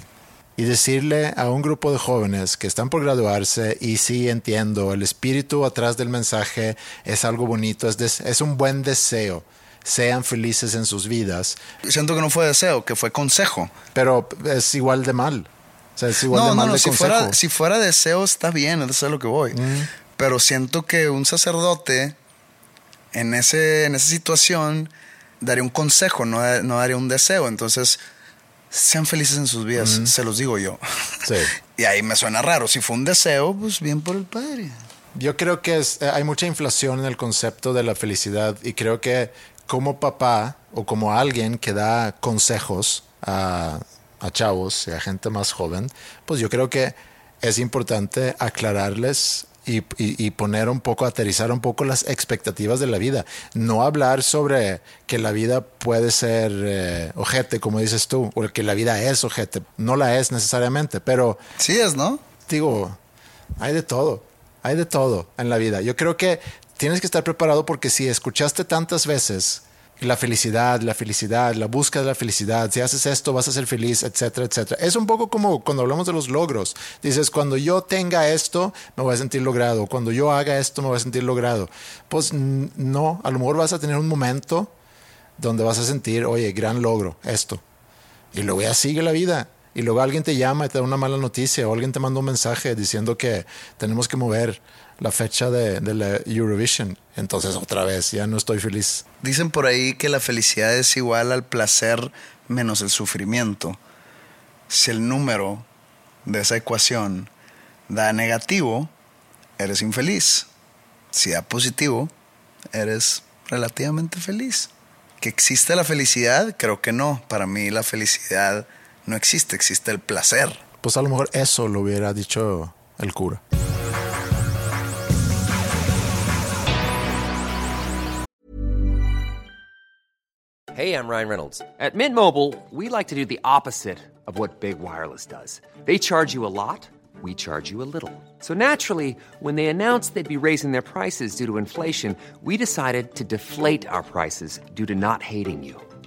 Speaker 1: Y decirle a un grupo de jóvenes que están por graduarse, y sí entiendo, el espíritu atrás del mensaje es algo bonito, es, des- es un buen deseo. Sean felices en sus vidas,
Speaker 2: Siento que no fue deseo, que fue consejo.
Speaker 1: pero es igual de mal. O sea, es igual
Speaker 2: No,
Speaker 1: de
Speaker 2: no,
Speaker 1: mal
Speaker 2: no.
Speaker 1: de
Speaker 2: Si
Speaker 1: consejo.
Speaker 2: fuera, si fuera deseo, está bien, eso es lo que voy. Pero siento que un sacerdote en, ese, en esa situación daría un consejo, no, no daría un deseo. Entonces, sean felices en sus vidas, se los digo yo.
Speaker 1: Sí.
Speaker 2: Y ahí me suena raro. Si fue un deseo, pues bien por el padre.
Speaker 1: Yo creo que es- eh, hay mucha inflación en el concepto de la felicidad y creo que como papá o como alguien que da consejos a, a chavos y a gente más joven, pues yo creo que es importante aclararles y, poner un poco, aterrizar un poco las expectativas de la vida. No hablar sobre que la vida puede ser eh, ojete, como dices tú, o que la vida es ojete. No la es necesariamente, pero
Speaker 2: Sí es, ¿no?
Speaker 1: digo, hay de todo, hay de todo en la vida. Yo creo que tienes que estar preparado porque si escuchaste tantas veces la felicidad, la felicidad, la búsqueda de la felicidad, si haces esto vas a ser feliz, etcétera, etcétera. Es un poco como cuando hablamos de los logros. Dices, cuando yo tenga esto, me voy a sentir logrado. Cuando yo haga esto, me voy a sentir logrado. Pues no, a lo mejor vas a tener un momento donde vas a sentir, oye, gran logro, esto. Y luego ya sigue la vida. Y luego alguien te llama y te da una mala noticia o alguien te manda un mensaje diciendo que tenemos que mover la fecha de, la Eurovision. Entonces otra vez ya no estoy feliz.
Speaker 2: Dicen por ahí que la felicidad es igual al placer menos el sufrimiento. Si el número de esa ecuación da negativo, eres infeliz. Si da positivo, eres relativamente feliz. ¿Que existe la felicidad? Creo que no. Para mí la felicidad no existe, existe el placer.
Speaker 1: Pues a lo mejor eso lo hubiera dicho el cura.
Speaker 3: Hey, I'm Ryan Reynolds. At Mint Mobile, we like to do the opposite of what Big Wireless does. They charge you a lot, we charge you a little. So naturally, when they announced they'd be raising their prices due to inflation, we decided to deflate our prices due to not hating you.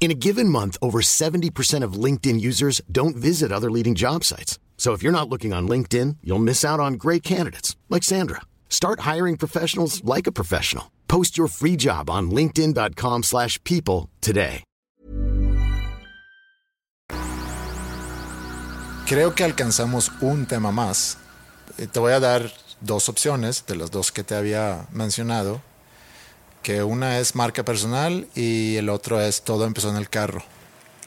Speaker 4: In a given month, over 70% of LinkedIn users don't visit other leading job sites. So if you're not looking on LinkedIn, you'll miss out on great candidates like Sandra. Start hiring professionals like a professional. Post your free job on linkedin.com/people today.
Speaker 1: Creo que alcanzamos un tema más. Eh, Te voy a dar dos opciones de las dos que te había mencionado. Que una es marca personal y el otro es todo empezó en el carro.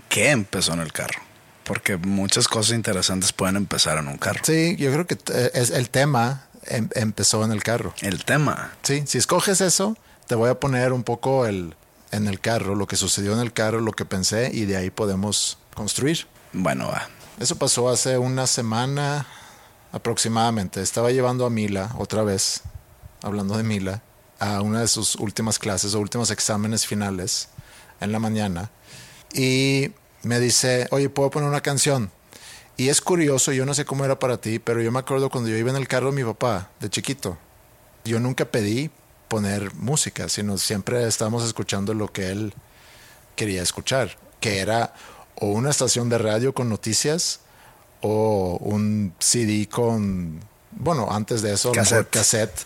Speaker 2: ¿Qué empezó en el carro? Porque muchas cosas interesantes pueden empezar en un carro.
Speaker 1: Sí, yo creo que eh, es el tema em- empezó en el carro.
Speaker 2: El tema.
Speaker 1: Sí, si escoges eso, te voy a poner un poco el, en el carro, lo que sucedió en el carro, lo que pensé y de ahí podemos construir.
Speaker 2: Bueno, va.
Speaker 1: Eso pasó hace una semana aproximadamente. Estaba llevando a Mila otra vez, hablando de Mila, a una de sus últimas clases o últimos exámenes finales en la mañana. Y me dice, oye, ¿puedo poner una canción? Y es curioso, yo no sé cómo era para ti, pero yo me acuerdo cuando yo iba en el carro de mi papá, de chiquito. Yo nunca pedí poner música, sino siempre estábamos escuchando lo que él quería escuchar, que era o una estación de radio con noticias o un CD con, bueno, antes de eso,
Speaker 2: Cassette.
Speaker 1: cassette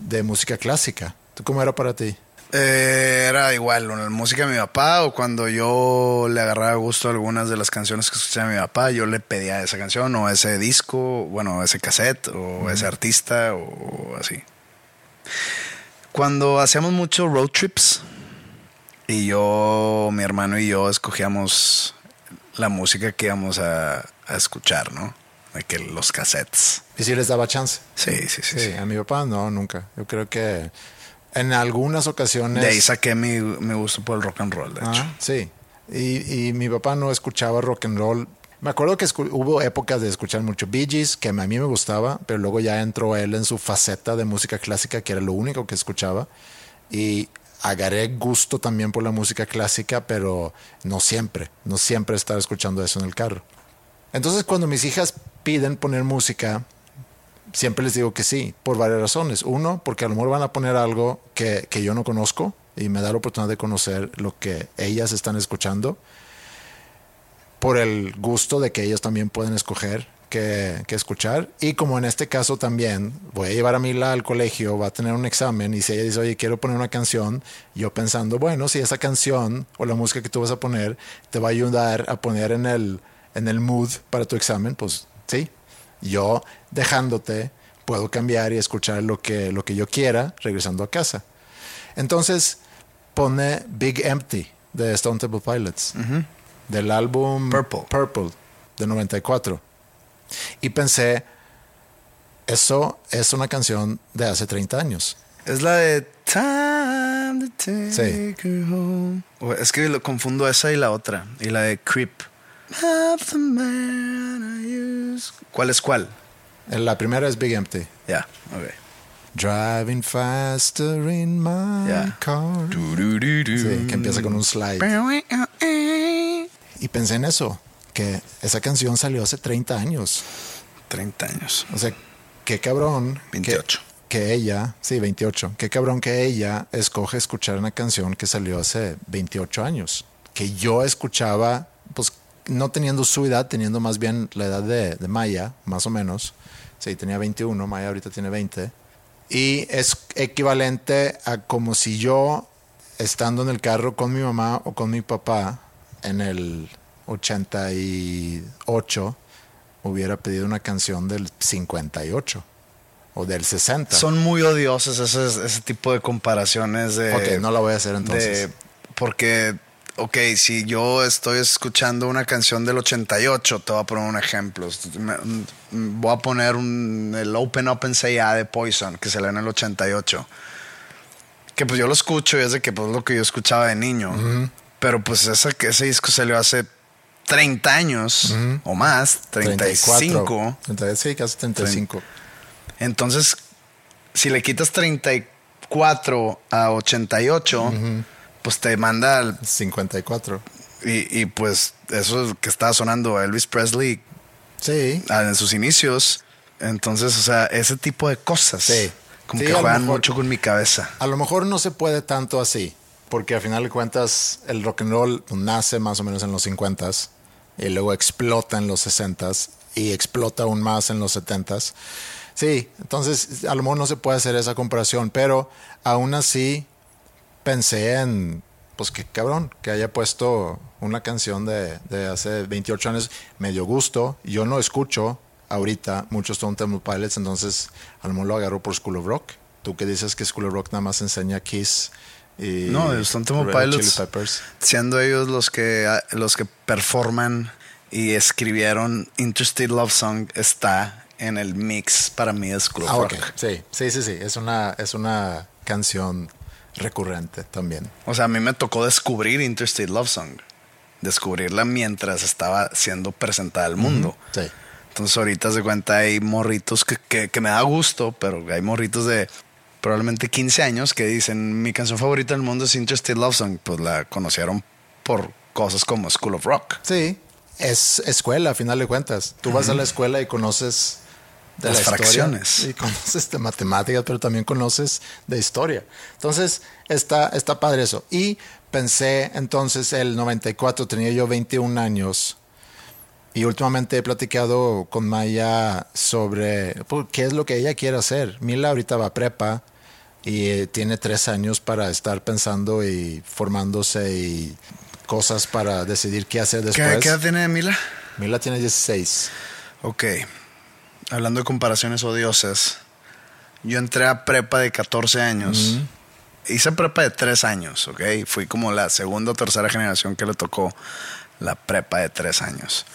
Speaker 1: de música clásica. ¿Tú cómo era para ti?
Speaker 2: Eh, era igual, la música de mi papá o cuando yo le agarraba gusto a algunas de las canciones que escuchaba mi papá, yo le pedía esa canción o ese disco, bueno, ese cassette o ese artista o así. Cuando hacíamos muchos road trips y yo, mi hermano y yo escogíamos la música que íbamos a, a escuchar, ¿no? De que los cassettes.
Speaker 1: Y si les daba chance.
Speaker 2: Sí, sí, sí.
Speaker 1: Sí,
Speaker 2: sí.
Speaker 1: a mi papá no, nunca. Yo creo que en algunas ocasiones...
Speaker 2: De ahí saqué mi, mi gusto por el rock and roll, de hecho.
Speaker 1: Ah, sí. Y, y mi papá no escuchaba rock and roll. Me acuerdo que hubo épocas de escuchar mucho Bee Gees, que a mí me gustaba, pero luego ya entró él en su faceta de música clásica, que era lo único que escuchaba. Y agarré gusto también por la música clásica, pero no siempre, no siempre estar escuchando eso en el carro. Entonces cuando mis hijas piden poner música, siempre les digo que sí, por varias razones. Uno, porque a lo mejor van a poner algo que, que yo no conozco y me da la oportunidad de conocer lo que ellas están escuchando. Por el gusto de que ellos también pueden escoger qué, qué escuchar. Y como en este caso también voy a llevar a Mila al colegio, va a tener un examen y si ella dice, oye, quiero poner una canción, yo pensando, bueno, si esa canción o la música que tú vas a poner te va a ayudar a poner en el, en el mood para tu examen, pues sí, yo dejándote puedo cambiar y escuchar lo que, lo que yo quiera regresando a casa. Entonces pone Big Empty de Stone Temple Pilots del álbum
Speaker 2: Purple.
Speaker 1: Purple de 94. Y pensé, eso es una canción de hace 30 años.
Speaker 2: Es la de Time to take
Speaker 1: Sí.
Speaker 2: her home. Es que lo confundo esa y la otra. Y la de Creep. Have the man I use. ¿Cuál es cuál?
Speaker 1: La primera es Big Empty.
Speaker 2: Ya, ok.
Speaker 1: Driving faster in my
Speaker 2: Ya.
Speaker 1: car. Sí, que empieza con un slide. Y pensé en eso, que esa canción salió hace 30 años.
Speaker 2: 30 años.
Speaker 1: O sea, qué cabrón. que-
Speaker 2: 28.
Speaker 1: Que, ella, sí, 28. Qué cabrón que ella escoge escuchar una canción que salió hace 28 años. Que yo escuchaba, pues, no teniendo su edad, teniendo más bien la edad de, de Maya, más o menos. Sí, tenía 21, Maya ahorita tiene 20. Y es equivalente a como si yo, estando en el carro con mi mamá o con mi papá en el 88, hubiera pedido una canción del 58 o del 60.
Speaker 2: Son muy odiosos ese, ese tipo de comparaciones de...
Speaker 1: ok, no la voy a hacer entonces.
Speaker 2: de- porque, ok, si yo estoy escuchando una canción del 88, te voy a poner un ejemplo. Mm, Voy a poner un, el Open Up and Say Ya de Poison, que se lee en el 88. Que pues yo lo escucho y es de que pues lo que yo escuchaba de niño. Pero pues ese, ese disco salió hace 30 años o más, 35.
Speaker 1: 30, sí, casi 35.
Speaker 2: Entonces, si le quitas 34 a 88, pues te manda al
Speaker 1: 54.
Speaker 2: Y, y, pues eso que estaba sonando Elvis Presley
Speaker 1: Sí.
Speaker 2: en sus inicios. Entonces, o sea, ese tipo de cosas.
Speaker 1: Sí.
Speaker 2: Como
Speaker 1: Sí,
Speaker 2: que
Speaker 1: a
Speaker 2: juegan
Speaker 1: mejor-
Speaker 2: mucho con mi cabeza.
Speaker 1: A lo mejor no se puede tanto así, porque al final de cuentas el rock and roll nace más o menos en los 50s y luego explota en los 60s y explota aún más en los 70s. Sí, entonces a lo mejor no se puede hacer esa comparación, pero aún así pensé en, pues qué cabrón, que haya puesto una canción de, de hace 28 años, me dio gusto, yo no escucho ahorita muchos Stone Temple Pilots, entonces a lo agarro por School of Rock. Tú que dices que School of Rock nada más enseña Kiss y
Speaker 2: No, Stone Temple Pilots. Siendo ellos los que, ah, los que performan y escribieron Interested Love Song, está en el mix para mí de School of
Speaker 1: Ah,
Speaker 2: Rock.
Speaker 1: Sí, sí, sí, sí, es una, es una canción recurrente también.
Speaker 2: O sea, a mí me tocó descubrir Interested Love Song. Descubrirla mientras estaba siendo presentada al mundo.
Speaker 1: Sí.
Speaker 2: Entonces ahorita se cuenta hay morritos que, que, que me da gusto, pero hay morritos de probablemente 15 años que dicen mi canción favorita del mundo es Interested Love Song. Pues la conocieron por cosas como School of Rock.
Speaker 1: Sí, es escuela, a final de cuentas. Tú vas a la escuela y conoces de
Speaker 2: Las
Speaker 1: la historia,
Speaker 2: fracciones.
Speaker 1: Y conoces de matemáticas, pero también conoces de historia. Entonces, está, está padre eso. Y pensé, entonces, el 94, tenía yo 21 años. Y últimamente he platicado con Maya sobre pues, qué es lo que ella quiere hacer. Mila ahorita va a prepa y eh, tiene tres años para estar pensando y formándose y cosas para decidir qué hacer después.
Speaker 2: ¿Qué, ¿Qué edad tiene Mila?
Speaker 1: Mila tiene 16.
Speaker 2: Ok. Hablando de comparaciones odiosas, yo entré a prepa de 14 años. Hice prepa de 3 años, ok. Fui como la segunda o tercera generación que le tocó la prepa de 3 años.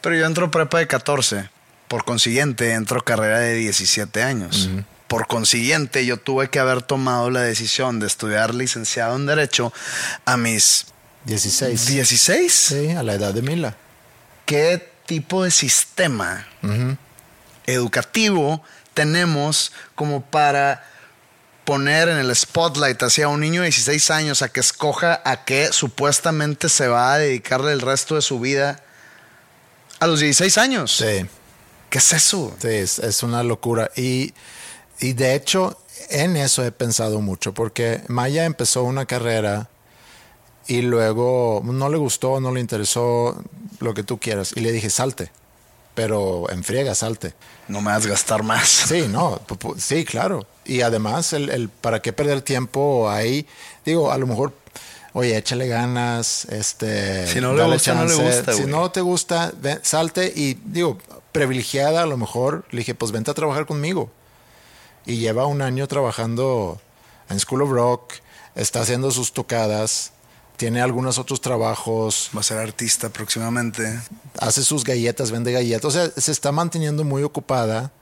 Speaker 2: Pero yo entro a prepa de 14. Por consiguiente, entro carrera de 17 años. Por consiguiente, yo tuve que haber tomado la decisión de estudiar licenciado en Derecho a mis
Speaker 1: 16.
Speaker 2: 16.
Speaker 1: Sí, a la edad de Mila.
Speaker 2: ¿Qué tipo de sistema educativo tenemos como para poner en el spotlight hacia un niño de 16 años a que escoja a qué supuestamente se va a dedicarle el resto de su vida a los 16 años?
Speaker 1: Sí,
Speaker 2: ¿Qué es eso?
Speaker 1: sí es, es una locura. Y, y de hecho, en eso he pensado mucho, porque Maya empezó una carrera y luego no le gustó, no le interesó lo que tú quieras. Y le dije, salte, pero en friega, salte.
Speaker 2: No me vas a gastar más.
Speaker 1: Sí, no, sí, claro. Y además, el, el para qué perder tiempo ahí, digo, a lo mejor, oye, échale ganas, este,
Speaker 2: Si no le
Speaker 1: dale
Speaker 2: gusta, no le gusta,
Speaker 1: Si
Speaker 2: güey.
Speaker 1: no te gusta, ven, salte y digo, privilegiada a lo mejor, le dije, pues vente a trabajar conmigo. Y lleva un año trabajando en School of Rock, está haciendo sus tocadas, tiene algunos otros trabajos,
Speaker 2: Va a ser artista próximamente.
Speaker 1: hace sus galletas, vende galletas. O sea, se está manteniendo muy ocupada,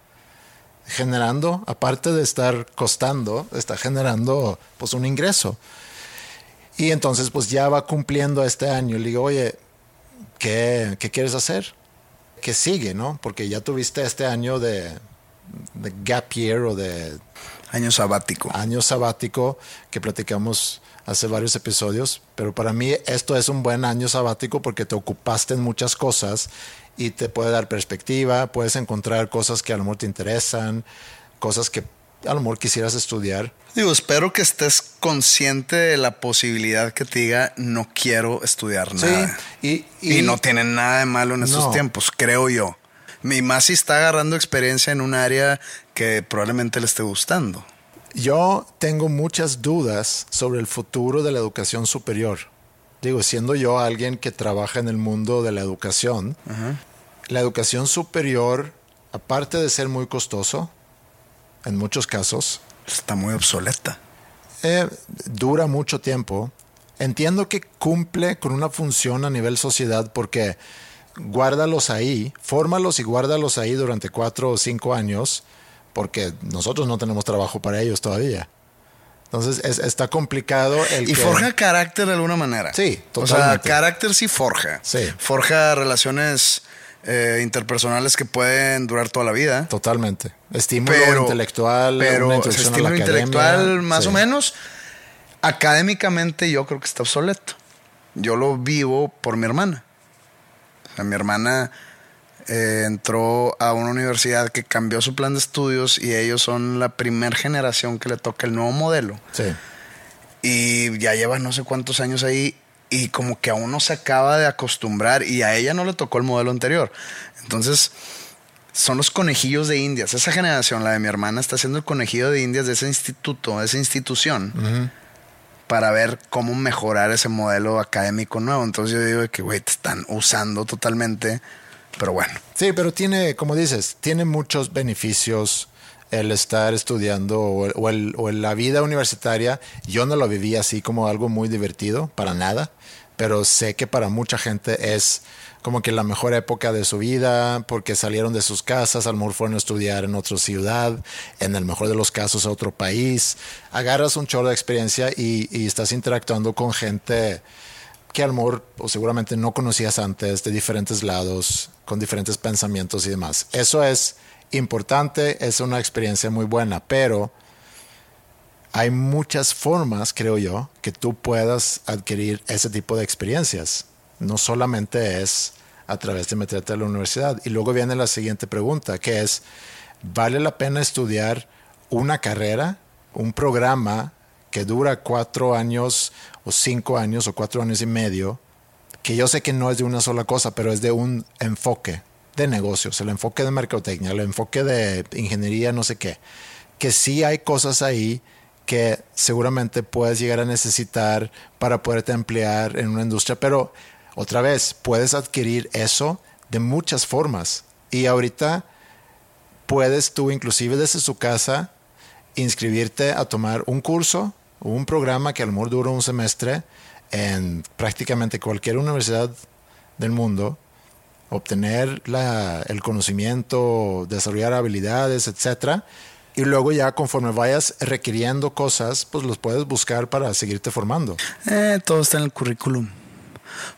Speaker 1: generando, aparte de estar costando, está generando pues un ingreso. Y entonces pues ya va cumpliendo este año. Le digo, oye, ¿qué, qué quieres hacer? ¿Qué sigue, no? Porque ya tuviste este año de, de gap year o de
Speaker 2: Año sabático.
Speaker 1: año sabático que platicamos hace varios episodios, pero para mí esto es un buen año sabático porque te ocupaste en muchas cosas y te puede dar perspectiva, puedes encontrar cosas que a lo mejor te interesan, cosas que a lo mejor quisieras estudiar.
Speaker 2: Digo, espero que estés consciente de la posibilidad que te diga no quiero estudiar nada.
Speaker 1: y,
Speaker 2: y, no tienen nada de malo en estos tiempos, creo yo. Mi más si está agarrando experiencia en un área que probablemente le esté gustando.
Speaker 1: Yo tengo muchas dudas sobre el futuro de la educación superior. Digo, siendo yo alguien que trabaja en el mundo de la educación, la educación superior, aparte de ser muy costoso, en muchos casos,
Speaker 2: está muy obsoleta.
Speaker 1: Eh, dura mucho tiempo. Entiendo que cumple con una función a nivel sociedad porque guárdalos ahí, fórmalos y guárdalos ahí durante cuatro o cinco años, porque nosotros no tenemos trabajo para ellos todavía. Entonces está complicado el
Speaker 2: Y forja carácter de alguna manera.
Speaker 1: Sí,
Speaker 2: totalmente. O sea, carácter sí forja.
Speaker 1: Sí.
Speaker 2: Forja relaciones eh, interpersonales que pueden durar toda la vida.
Speaker 1: Totalmente. Estímulo intelectual,
Speaker 2: pero estímulo intelectual más o menos. Académicamente yo creo que está obsoleto. Yo lo vivo por mi hermana mi hermana eh, entró a una universidad que cambió su plan de estudios y ellos son la primera generación que le toca el nuevo modelo.
Speaker 1: Sí.
Speaker 2: Y ya lleva no sé cuántos años ahí y como que aún no se acaba de acostumbrar y a ella no le tocó el modelo anterior. Entonces, son los conejillos de indias. Esa generación, la de mi hermana, está haciendo el conejillo de indias de ese instituto, de esa institución para ver cómo mejorar ese modelo académico nuevo. Entonces yo digo que, güey, te están usando totalmente, pero bueno.
Speaker 1: Sí, pero tiene, como dices, tiene muchos beneficios el estar estudiando o, o la vida universitaria. Yo no lo viví así como algo muy divertido, para nada, pero sé que para mucha gente es como que la mejor época de su vida, porque salieron de sus casas, a lo fueron a estudiar en otra ciudad, en el mejor de los casos a otro país. Agarras un chorro de experiencia y, estás interactuando con gente que a o seguramente no conocías antes, de diferentes lados, con diferentes pensamientos y demás. Eso es importante, es una experiencia muy buena, pero hay muchas formas, creo yo, que tú puedas adquirir ese tipo de experiencias no solamente es a través de meterte a la universidad. Y luego viene la siguiente pregunta, que es, ¿vale la pena estudiar una carrera, un programa que dura cuatro años o cinco años o cuatro años y medio, que yo sé que no es de una sola cosa, pero es de un enfoque de negocios, el enfoque de mercadotecnia, el enfoque de ingeniería, no sé qué, que sí hay cosas ahí que seguramente puedes llegar a necesitar para poderte emplear en una industria, pero otra vez, puedes adquirir eso de muchas formas. Y ahorita puedes tú, inclusive desde su casa, inscribirte a tomar un curso o un programa que a lo un semestre en prácticamente cualquier universidad del mundo, obtener el conocimiento, desarrollar habilidades, etc. Y luego ya conforme vayas requiriendo cosas, pues los puedes buscar para seguirte formando.
Speaker 2: Eh, todo está en el currículum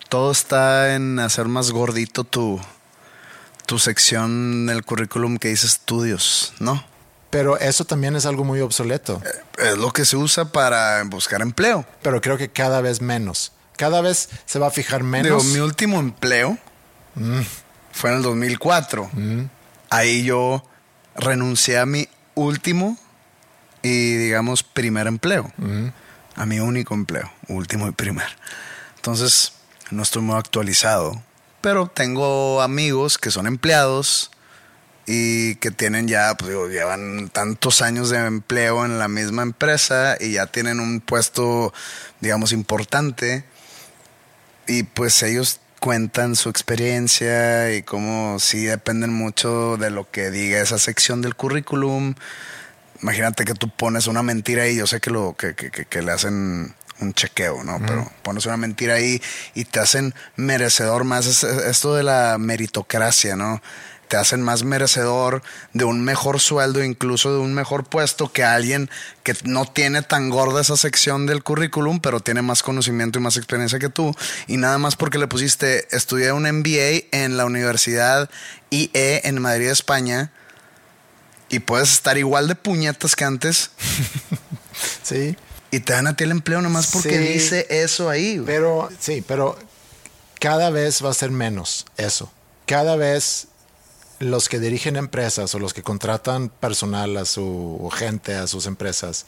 Speaker 2: todo está en hacer más gordito tu, tu sección del currículum que dice estudios, ¿no?
Speaker 1: Pero eso también es algo muy obsoleto.
Speaker 2: Eh, es lo que se usa para buscar empleo.
Speaker 1: Pero creo que cada vez menos. Cada vez se va a fijar menos.
Speaker 2: mi último empleo mm. fue en el 2004. Mm. Ahí yo renuncié a mi último y, digamos, primer empleo. Mm. A mi único empleo, último y primer. Entonces, no estoy muy actualizado, pero tengo amigos que son empleados y que tienen ya, pues digo, llevan tantos años de empleo en la misma empresa y ya tienen un puesto, digamos, importante. Y pues ellos cuentan su experiencia y cómo sí dependen mucho de lo que diga esa sección del currículum. Imagínate que tú pones una mentira y yo sé que lo que, que, que le hacen un chequeo, ¿no? Pero pones una mentira ahí y te hacen merecedor más. esto de la meritocracia, ¿no? Te hacen más merecedor de un mejor sueldo, incluso de un mejor puesto que alguien que no tiene tan gorda esa sección del currículum, pero tiene más conocimiento y más experiencia que tú. Y nada más porque le pusiste, estudié un MBA en la Universidad IE en Madrid, España, y puedes estar igual de puñetas que antes.
Speaker 1: sí.
Speaker 2: Y te dan a ti el empleo nomás porque dice eso ahí.
Speaker 1: Pero, sí, pero cada vez va a ser menos eso. Cada vez los que dirigen empresas o los que contratan personal a su o gente a sus empresas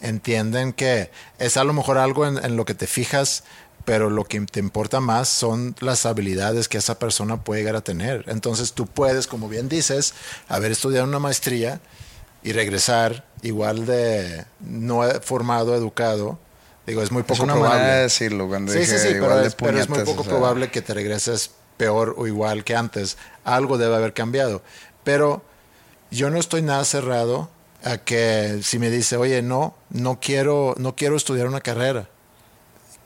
Speaker 1: entienden que es a lo mejor algo en, en lo que te fijas, pero lo que te importa más son las habilidades que esa persona puede llegar a tener. Entonces tú puedes, como bien dices, haber estudiado una maestría y regresar igual de no formado, educado. Digo, es muy poco
Speaker 2: es una
Speaker 1: probable.
Speaker 2: manera de decirlo cuando
Speaker 1: Sí,
Speaker 2: dije
Speaker 1: sí, sí,
Speaker 2: igual
Speaker 1: pero
Speaker 2: de
Speaker 1: es, pero es muy poco
Speaker 2: o sea,
Speaker 1: probable que te regreses peor o igual que antes. Algo debe haber cambiado. Pero yo no estoy nada cerrado a que si me dice, oye, no, no quiero, no quiero estudiar una carrera.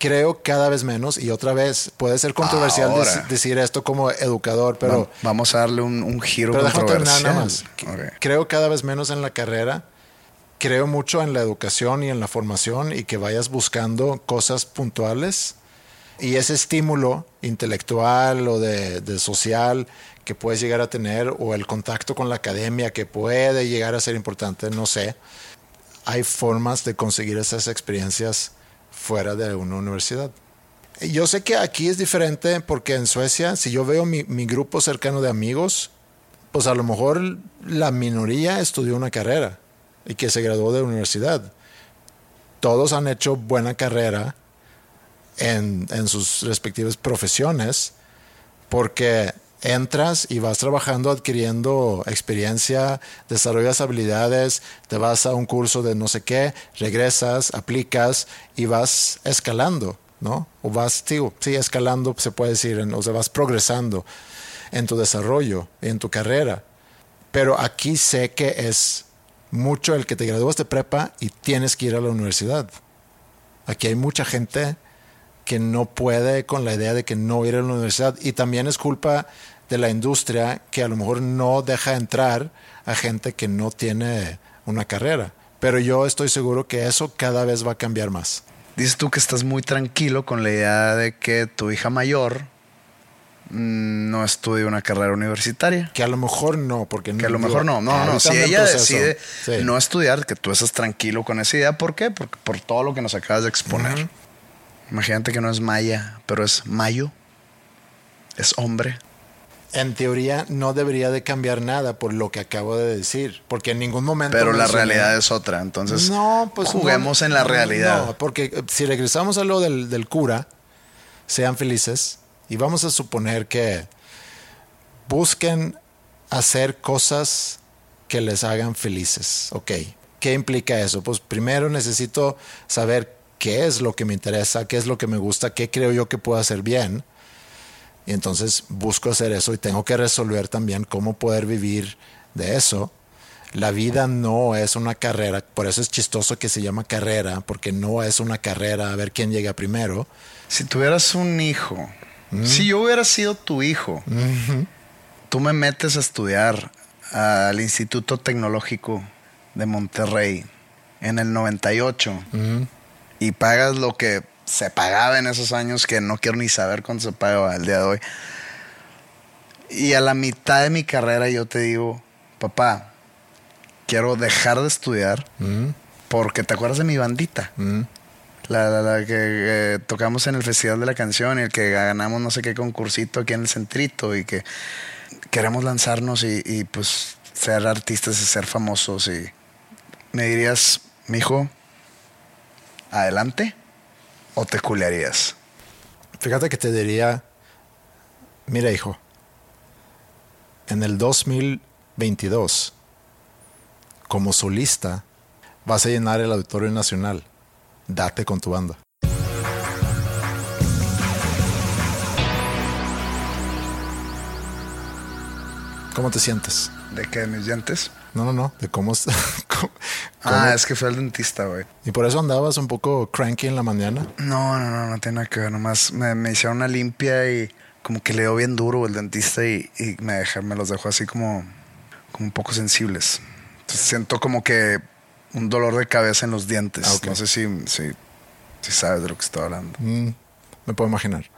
Speaker 1: Creo cada vez menos, y otra vez, puede ser controversial
Speaker 2: Ahora.
Speaker 1: decir esto como educador, pero...
Speaker 2: Va- vamos a darle un, un giro
Speaker 1: Pero
Speaker 2: controversial.
Speaker 1: nada más. Creo cada vez menos en la carrera. Creo mucho en la educación y en la formación y que vayas buscando cosas puntuales. Y ese estímulo intelectual o de, de social que puedes llegar a tener o el contacto con la academia que puede llegar a ser importante, no sé. Hay formas de conseguir esas experiencias fuera de una universidad. Yo sé que aquí es diferente porque en Suecia, si yo veo mi, mi grupo cercano de amigos, pues a lo mejor la minoría estudió una carrera y que se graduó de universidad. Todos han hecho buena carrera en, en sus respectivas profesiones porque entras y vas trabajando, adquiriendo experiencia, desarrollas habilidades, te vas a un curso de no sé qué, regresas, aplicas y vas escalando, ¿no? O vas, sí, sí escalando se puede decir, o sea, vas progresando en tu desarrollo, en tu carrera. Pero aquí sé que es mucho el que te gradúas de prepa y tienes que ir a la universidad. Aquí hay mucha gente que no puede con la idea de que no ir a la universidad y también es culpa de la industria que a lo mejor no deja entrar a gente que no tiene una carrera. Pero yo estoy seguro que eso cada vez va a cambiar más.
Speaker 2: Dices tú que estás muy tranquilo con la idea de que tu hija mayor mm, no estudie una carrera universitaria.
Speaker 1: Que a lo mejor no, porque
Speaker 2: Que a lo
Speaker 1: digo,
Speaker 2: mejor no, no, no. Si ella decide
Speaker 1: Sí.
Speaker 2: no estudiar, que tú estás tranquilo con esa idea. ¿Por qué? Porque por todo lo que nos acabas de exponer. Imagínate que no es Maya, pero es Mayo. Es hombre.
Speaker 1: En teoría no debería de cambiar nada por lo que acabo de decir, porque en ningún momento...
Speaker 2: Pero la
Speaker 1: mencioné-
Speaker 2: realidad es otra. Entonces,
Speaker 1: no, pues
Speaker 2: juguemos
Speaker 1: no,
Speaker 2: en la realidad.
Speaker 1: No, porque eh, si regresamos a lo del, del cura, sean felices y vamos a suponer que busquen hacer cosas que les hagan felices. Ok, ¿qué implica eso? Pues primero necesito saber qué es lo que me interesa, qué es lo que me gusta, qué creo yo que puedo hacer bien. Y entonces busco hacer eso y tengo que resolver también cómo poder vivir de eso. La vida no es una carrera, por eso es chistoso que se llama carrera, porque no es una carrera a ver quién llega primero.
Speaker 2: Si tuvieras un hijo, si yo hubiera sido tu hijo, tú me metes a estudiar al Instituto Tecnológico de Monterrey en el 98 y pagas lo que se pagaba en esos años, que no quiero ni saber cuánto se pagaba el día de hoy. Y a la mitad de mi carrera yo te digo, papá, quiero dejar de estudiar porque te acuerdas de mi bandita. La, la- la que eh, tocamos en el Festival de la Canción y el que ganamos no sé qué concursito aquí en el centrito y que queremos lanzarnos y, y, pues ser artistas y ser famosos y me dirías, mijo, adelante o te culearías.
Speaker 1: Fíjate que te diría, mira hijo, en el 2022, como solista, vas a llenar el Auditorio Nacional. Date con tu banda. ¿Cómo te sientes?
Speaker 2: ¿De qué? ¿De mis dientes?
Speaker 1: No, no, no, de cómo... es- cómo-
Speaker 2: Ah,
Speaker 1: cómo-
Speaker 2: es que fue al dentista, güey.
Speaker 1: Y por eso andabas un poco cranky en la mañana.
Speaker 2: No, no, no, no tiene nada que ver. Nomás me, me hicieron una limpia y como que le dio bien duro el dentista y, y me, deja- me los dejó así como, como un poco sensibles. Entonces siento como que un dolor de cabeza en los dientes.
Speaker 1: Ah.
Speaker 2: No sé si, si, si sabes de lo que estoy hablando.
Speaker 1: Mm, me puedo imaginar.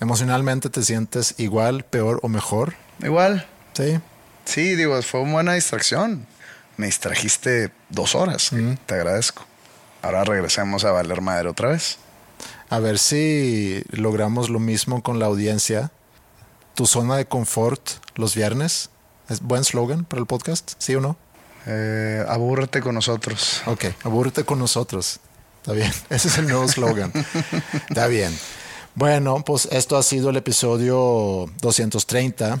Speaker 1: ¿Emocionalmente te sientes igual, peor o mejor?
Speaker 2: Igual.
Speaker 1: Sí.
Speaker 2: Sí, digo, fue una buena distracción. Me distrajiste dos horas. Te agradezco. Ahora regresemos a Valer Madre otra vez.
Speaker 1: A ver si logramos lo mismo con la audiencia. Tu zona de confort los viernes. ¿Es buen slogan para el podcast? ¿Sí o no?
Speaker 2: Eh, abúrrete con nosotros.
Speaker 1: Ok, abúrrete con nosotros. Está bien, ese es el nuevo slogan. Está bien. Bueno, pues esto ha sido el episodio 230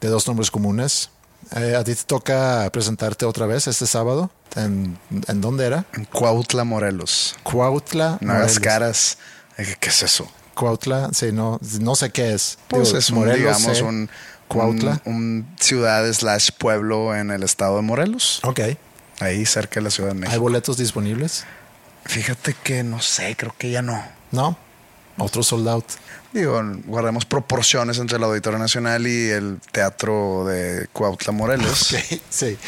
Speaker 1: de Dos Nombres Comunes. Eh, a ti te toca presentarte otra vez este sábado. ¿En, en dónde era?
Speaker 2: En Cuautla, Morelos.
Speaker 1: Cuautla.
Speaker 2: No
Speaker 1: Morelos.
Speaker 2: caras. Eh, ¿Qué es eso?
Speaker 1: Cuautla, sí, no, no sé qué es.
Speaker 2: Pues
Speaker 1: Digo,
Speaker 2: es un,
Speaker 1: Morelos,
Speaker 2: digamos,
Speaker 1: sé.
Speaker 2: un,
Speaker 1: Cuautla.
Speaker 2: un, un ciudad slash pueblo en el estado de Morelos.
Speaker 1: Ok.
Speaker 2: Ahí cerca de la Ciudad de
Speaker 1: ¿Hay
Speaker 2: México.
Speaker 1: boletos disponibles?
Speaker 2: Fíjate que no sé, creo que ya no.
Speaker 1: No. Otro sold out.
Speaker 2: Digo, guardemos proporciones entre el Auditorio Nacional y el Teatro de Cuautla, Morelos.
Speaker 1: Sí, sí.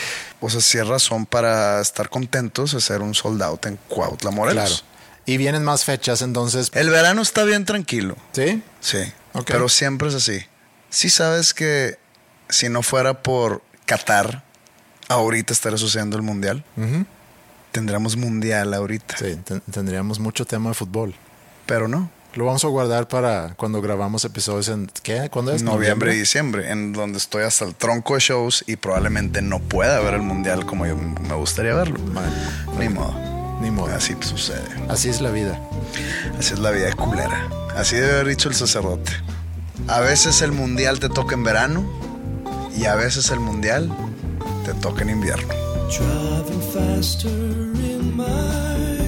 Speaker 2: O sea, sí es razón para estar contentos de hacer un sold out en Cuautla, Morelos.
Speaker 1: Claro. Y vienen más fechas, entonces.
Speaker 2: El verano está bien tranquilo.
Speaker 1: ¿Sí?
Speaker 2: Sí. Pero siempre es así. Sí sabes que si no fuera por Qatar, ahorita estaría sucediendo el mundial. Tendríamos mundial ahorita.
Speaker 1: Sí, ten- tendríamos mucho tema de fútbol.
Speaker 2: Pero no.
Speaker 1: Lo vamos a guardar para cuando grabamos episodios en. ¿Qué? ¿Cuándo es?
Speaker 2: Noviembre y diciembre, en donde estoy hasta el tronco de shows y probablemente no pueda ver el mundial como yo me gustaría verlo.
Speaker 1: Bueno,
Speaker 2: Ni modo.
Speaker 1: Ni modo.
Speaker 2: Así sucede.
Speaker 1: Así es la vida.
Speaker 2: Así es la vida de culera. Así debe haber dicho el sacerdote. A veces el mundial te toca en verano y a veces el mundial te toca en invierno.
Speaker 5: Driving faster in my